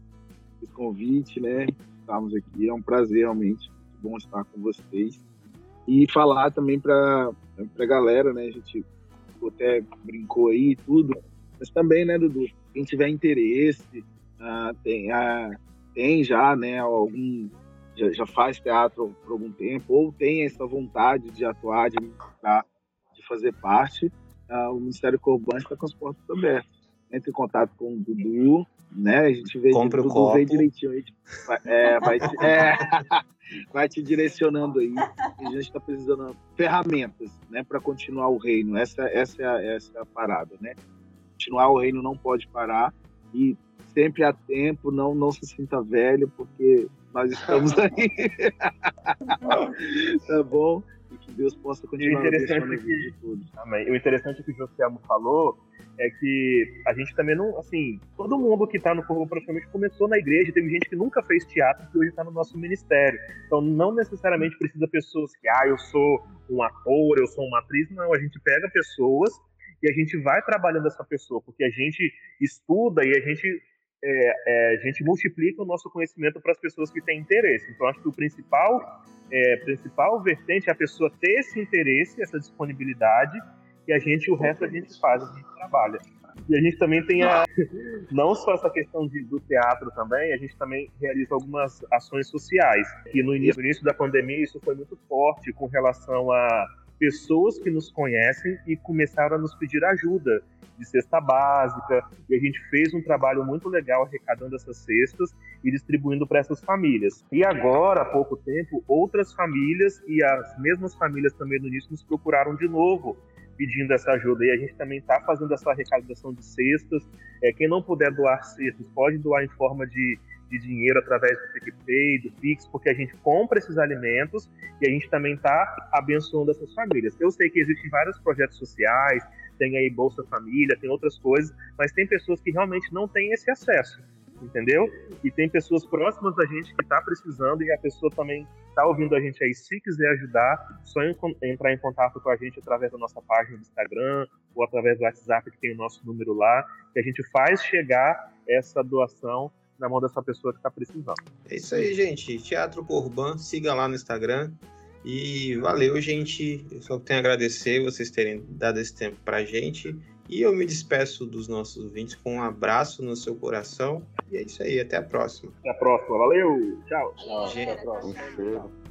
esse convite, né? Estamos aqui. É um prazer, realmente. Muito bom estar com vocês. E falar também para a galera, né? A gente até brincou aí e tudo. Mas também, né, Dudu? Quem tiver interesse, uh, tem, uh, tem já, né, algum já, já, faz teatro por algum tempo ou tem essa vontade de atuar, de, de fazer parte, uh, o Ministério Corban está com as portas abertas. Entre em contato com o Dudu, né? A gente vê Compre o copo. vê direitinho. A gente vai, é, vai, te, é, *laughs* vai te direcionando aí. a gente está precisando de ferramentas, né, para continuar o reino. Essa, essa, é a, essa é a parada, né? Continuar o reino não pode parar e sempre há tempo, não, não se sinta velho, porque nós estamos *laughs* aí. *laughs* tá bom? E que Deus possa continuar o interessante que, de todos. Amém. O interessante que o Josiamo falou é que a gente também não, assim, todo mundo que está no corpo praticamente começou na igreja, teve gente que nunca fez teatro que hoje está no nosso ministério. Então não necessariamente precisa pessoas que, ah, eu sou um ator, eu sou uma atriz, não, a gente pega pessoas e a gente vai trabalhando essa pessoa, porque a gente estuda e a gente é, é, a gente multiplica o nosso conhecimento para as pessoas que têm interesse. Então, acho que o principal, é, principal vertente é a pessoa ter esse interesse, essa disponibilidade, e a gente, o resto a gente faz, a gente trabalha. E a gente também tem a, *laughs* não só essa questão de, do teatro também, a gente também realiza algumas ações sociais. E no início, no início da pandemia isso foi muito forte com relação a pessoas que nos conhecem e começaram a nos pedir ajuda de cesta básica, e a gente fez um trabalho muito legal arrecadando essas cestas e distribuindo para essas famílias. E agora, há pouco tempo, outras famílias e as mesmas famílias também no início nos procuraram de novo pedindo essa ajuda. E a gente também está fazendo essa arrecadação de cestas. É, quem não puder doar cestas, pode doar em forma de, de dinheiro através do PicPay, do Pix, porque a gente compra esses alimentos e a gente também está abençoando essas famílias. Eu sei que existem vários projetos sociais, tem aí Bolsa Família, tem outras coisas, mas tem pessoas que realmente não têm esse acesso, entendeu? E tem pessoas próximas da gente que está precisando e a pessoa também está ouvindo a gente aí. Se quiser ajudar, só entrar em contato com a gente através da nossa página do Instagram ou através do WhatsApp que tem o nosso número lá, que a gente faz chegar essa doação na mão dessa pessoa que está precisando. É isso aí, gente. Teatro Corban, siga lá no Instagram. E valeu, gente. Eu só tenho a agradecer vocês terem dado esse tempo pra gente. E eu me despeço dos nossos ouvintes com um abraço no seu coração. E é isso aí, até a próxima. Até a próxima, valeu! Tchau! Tchau. Um.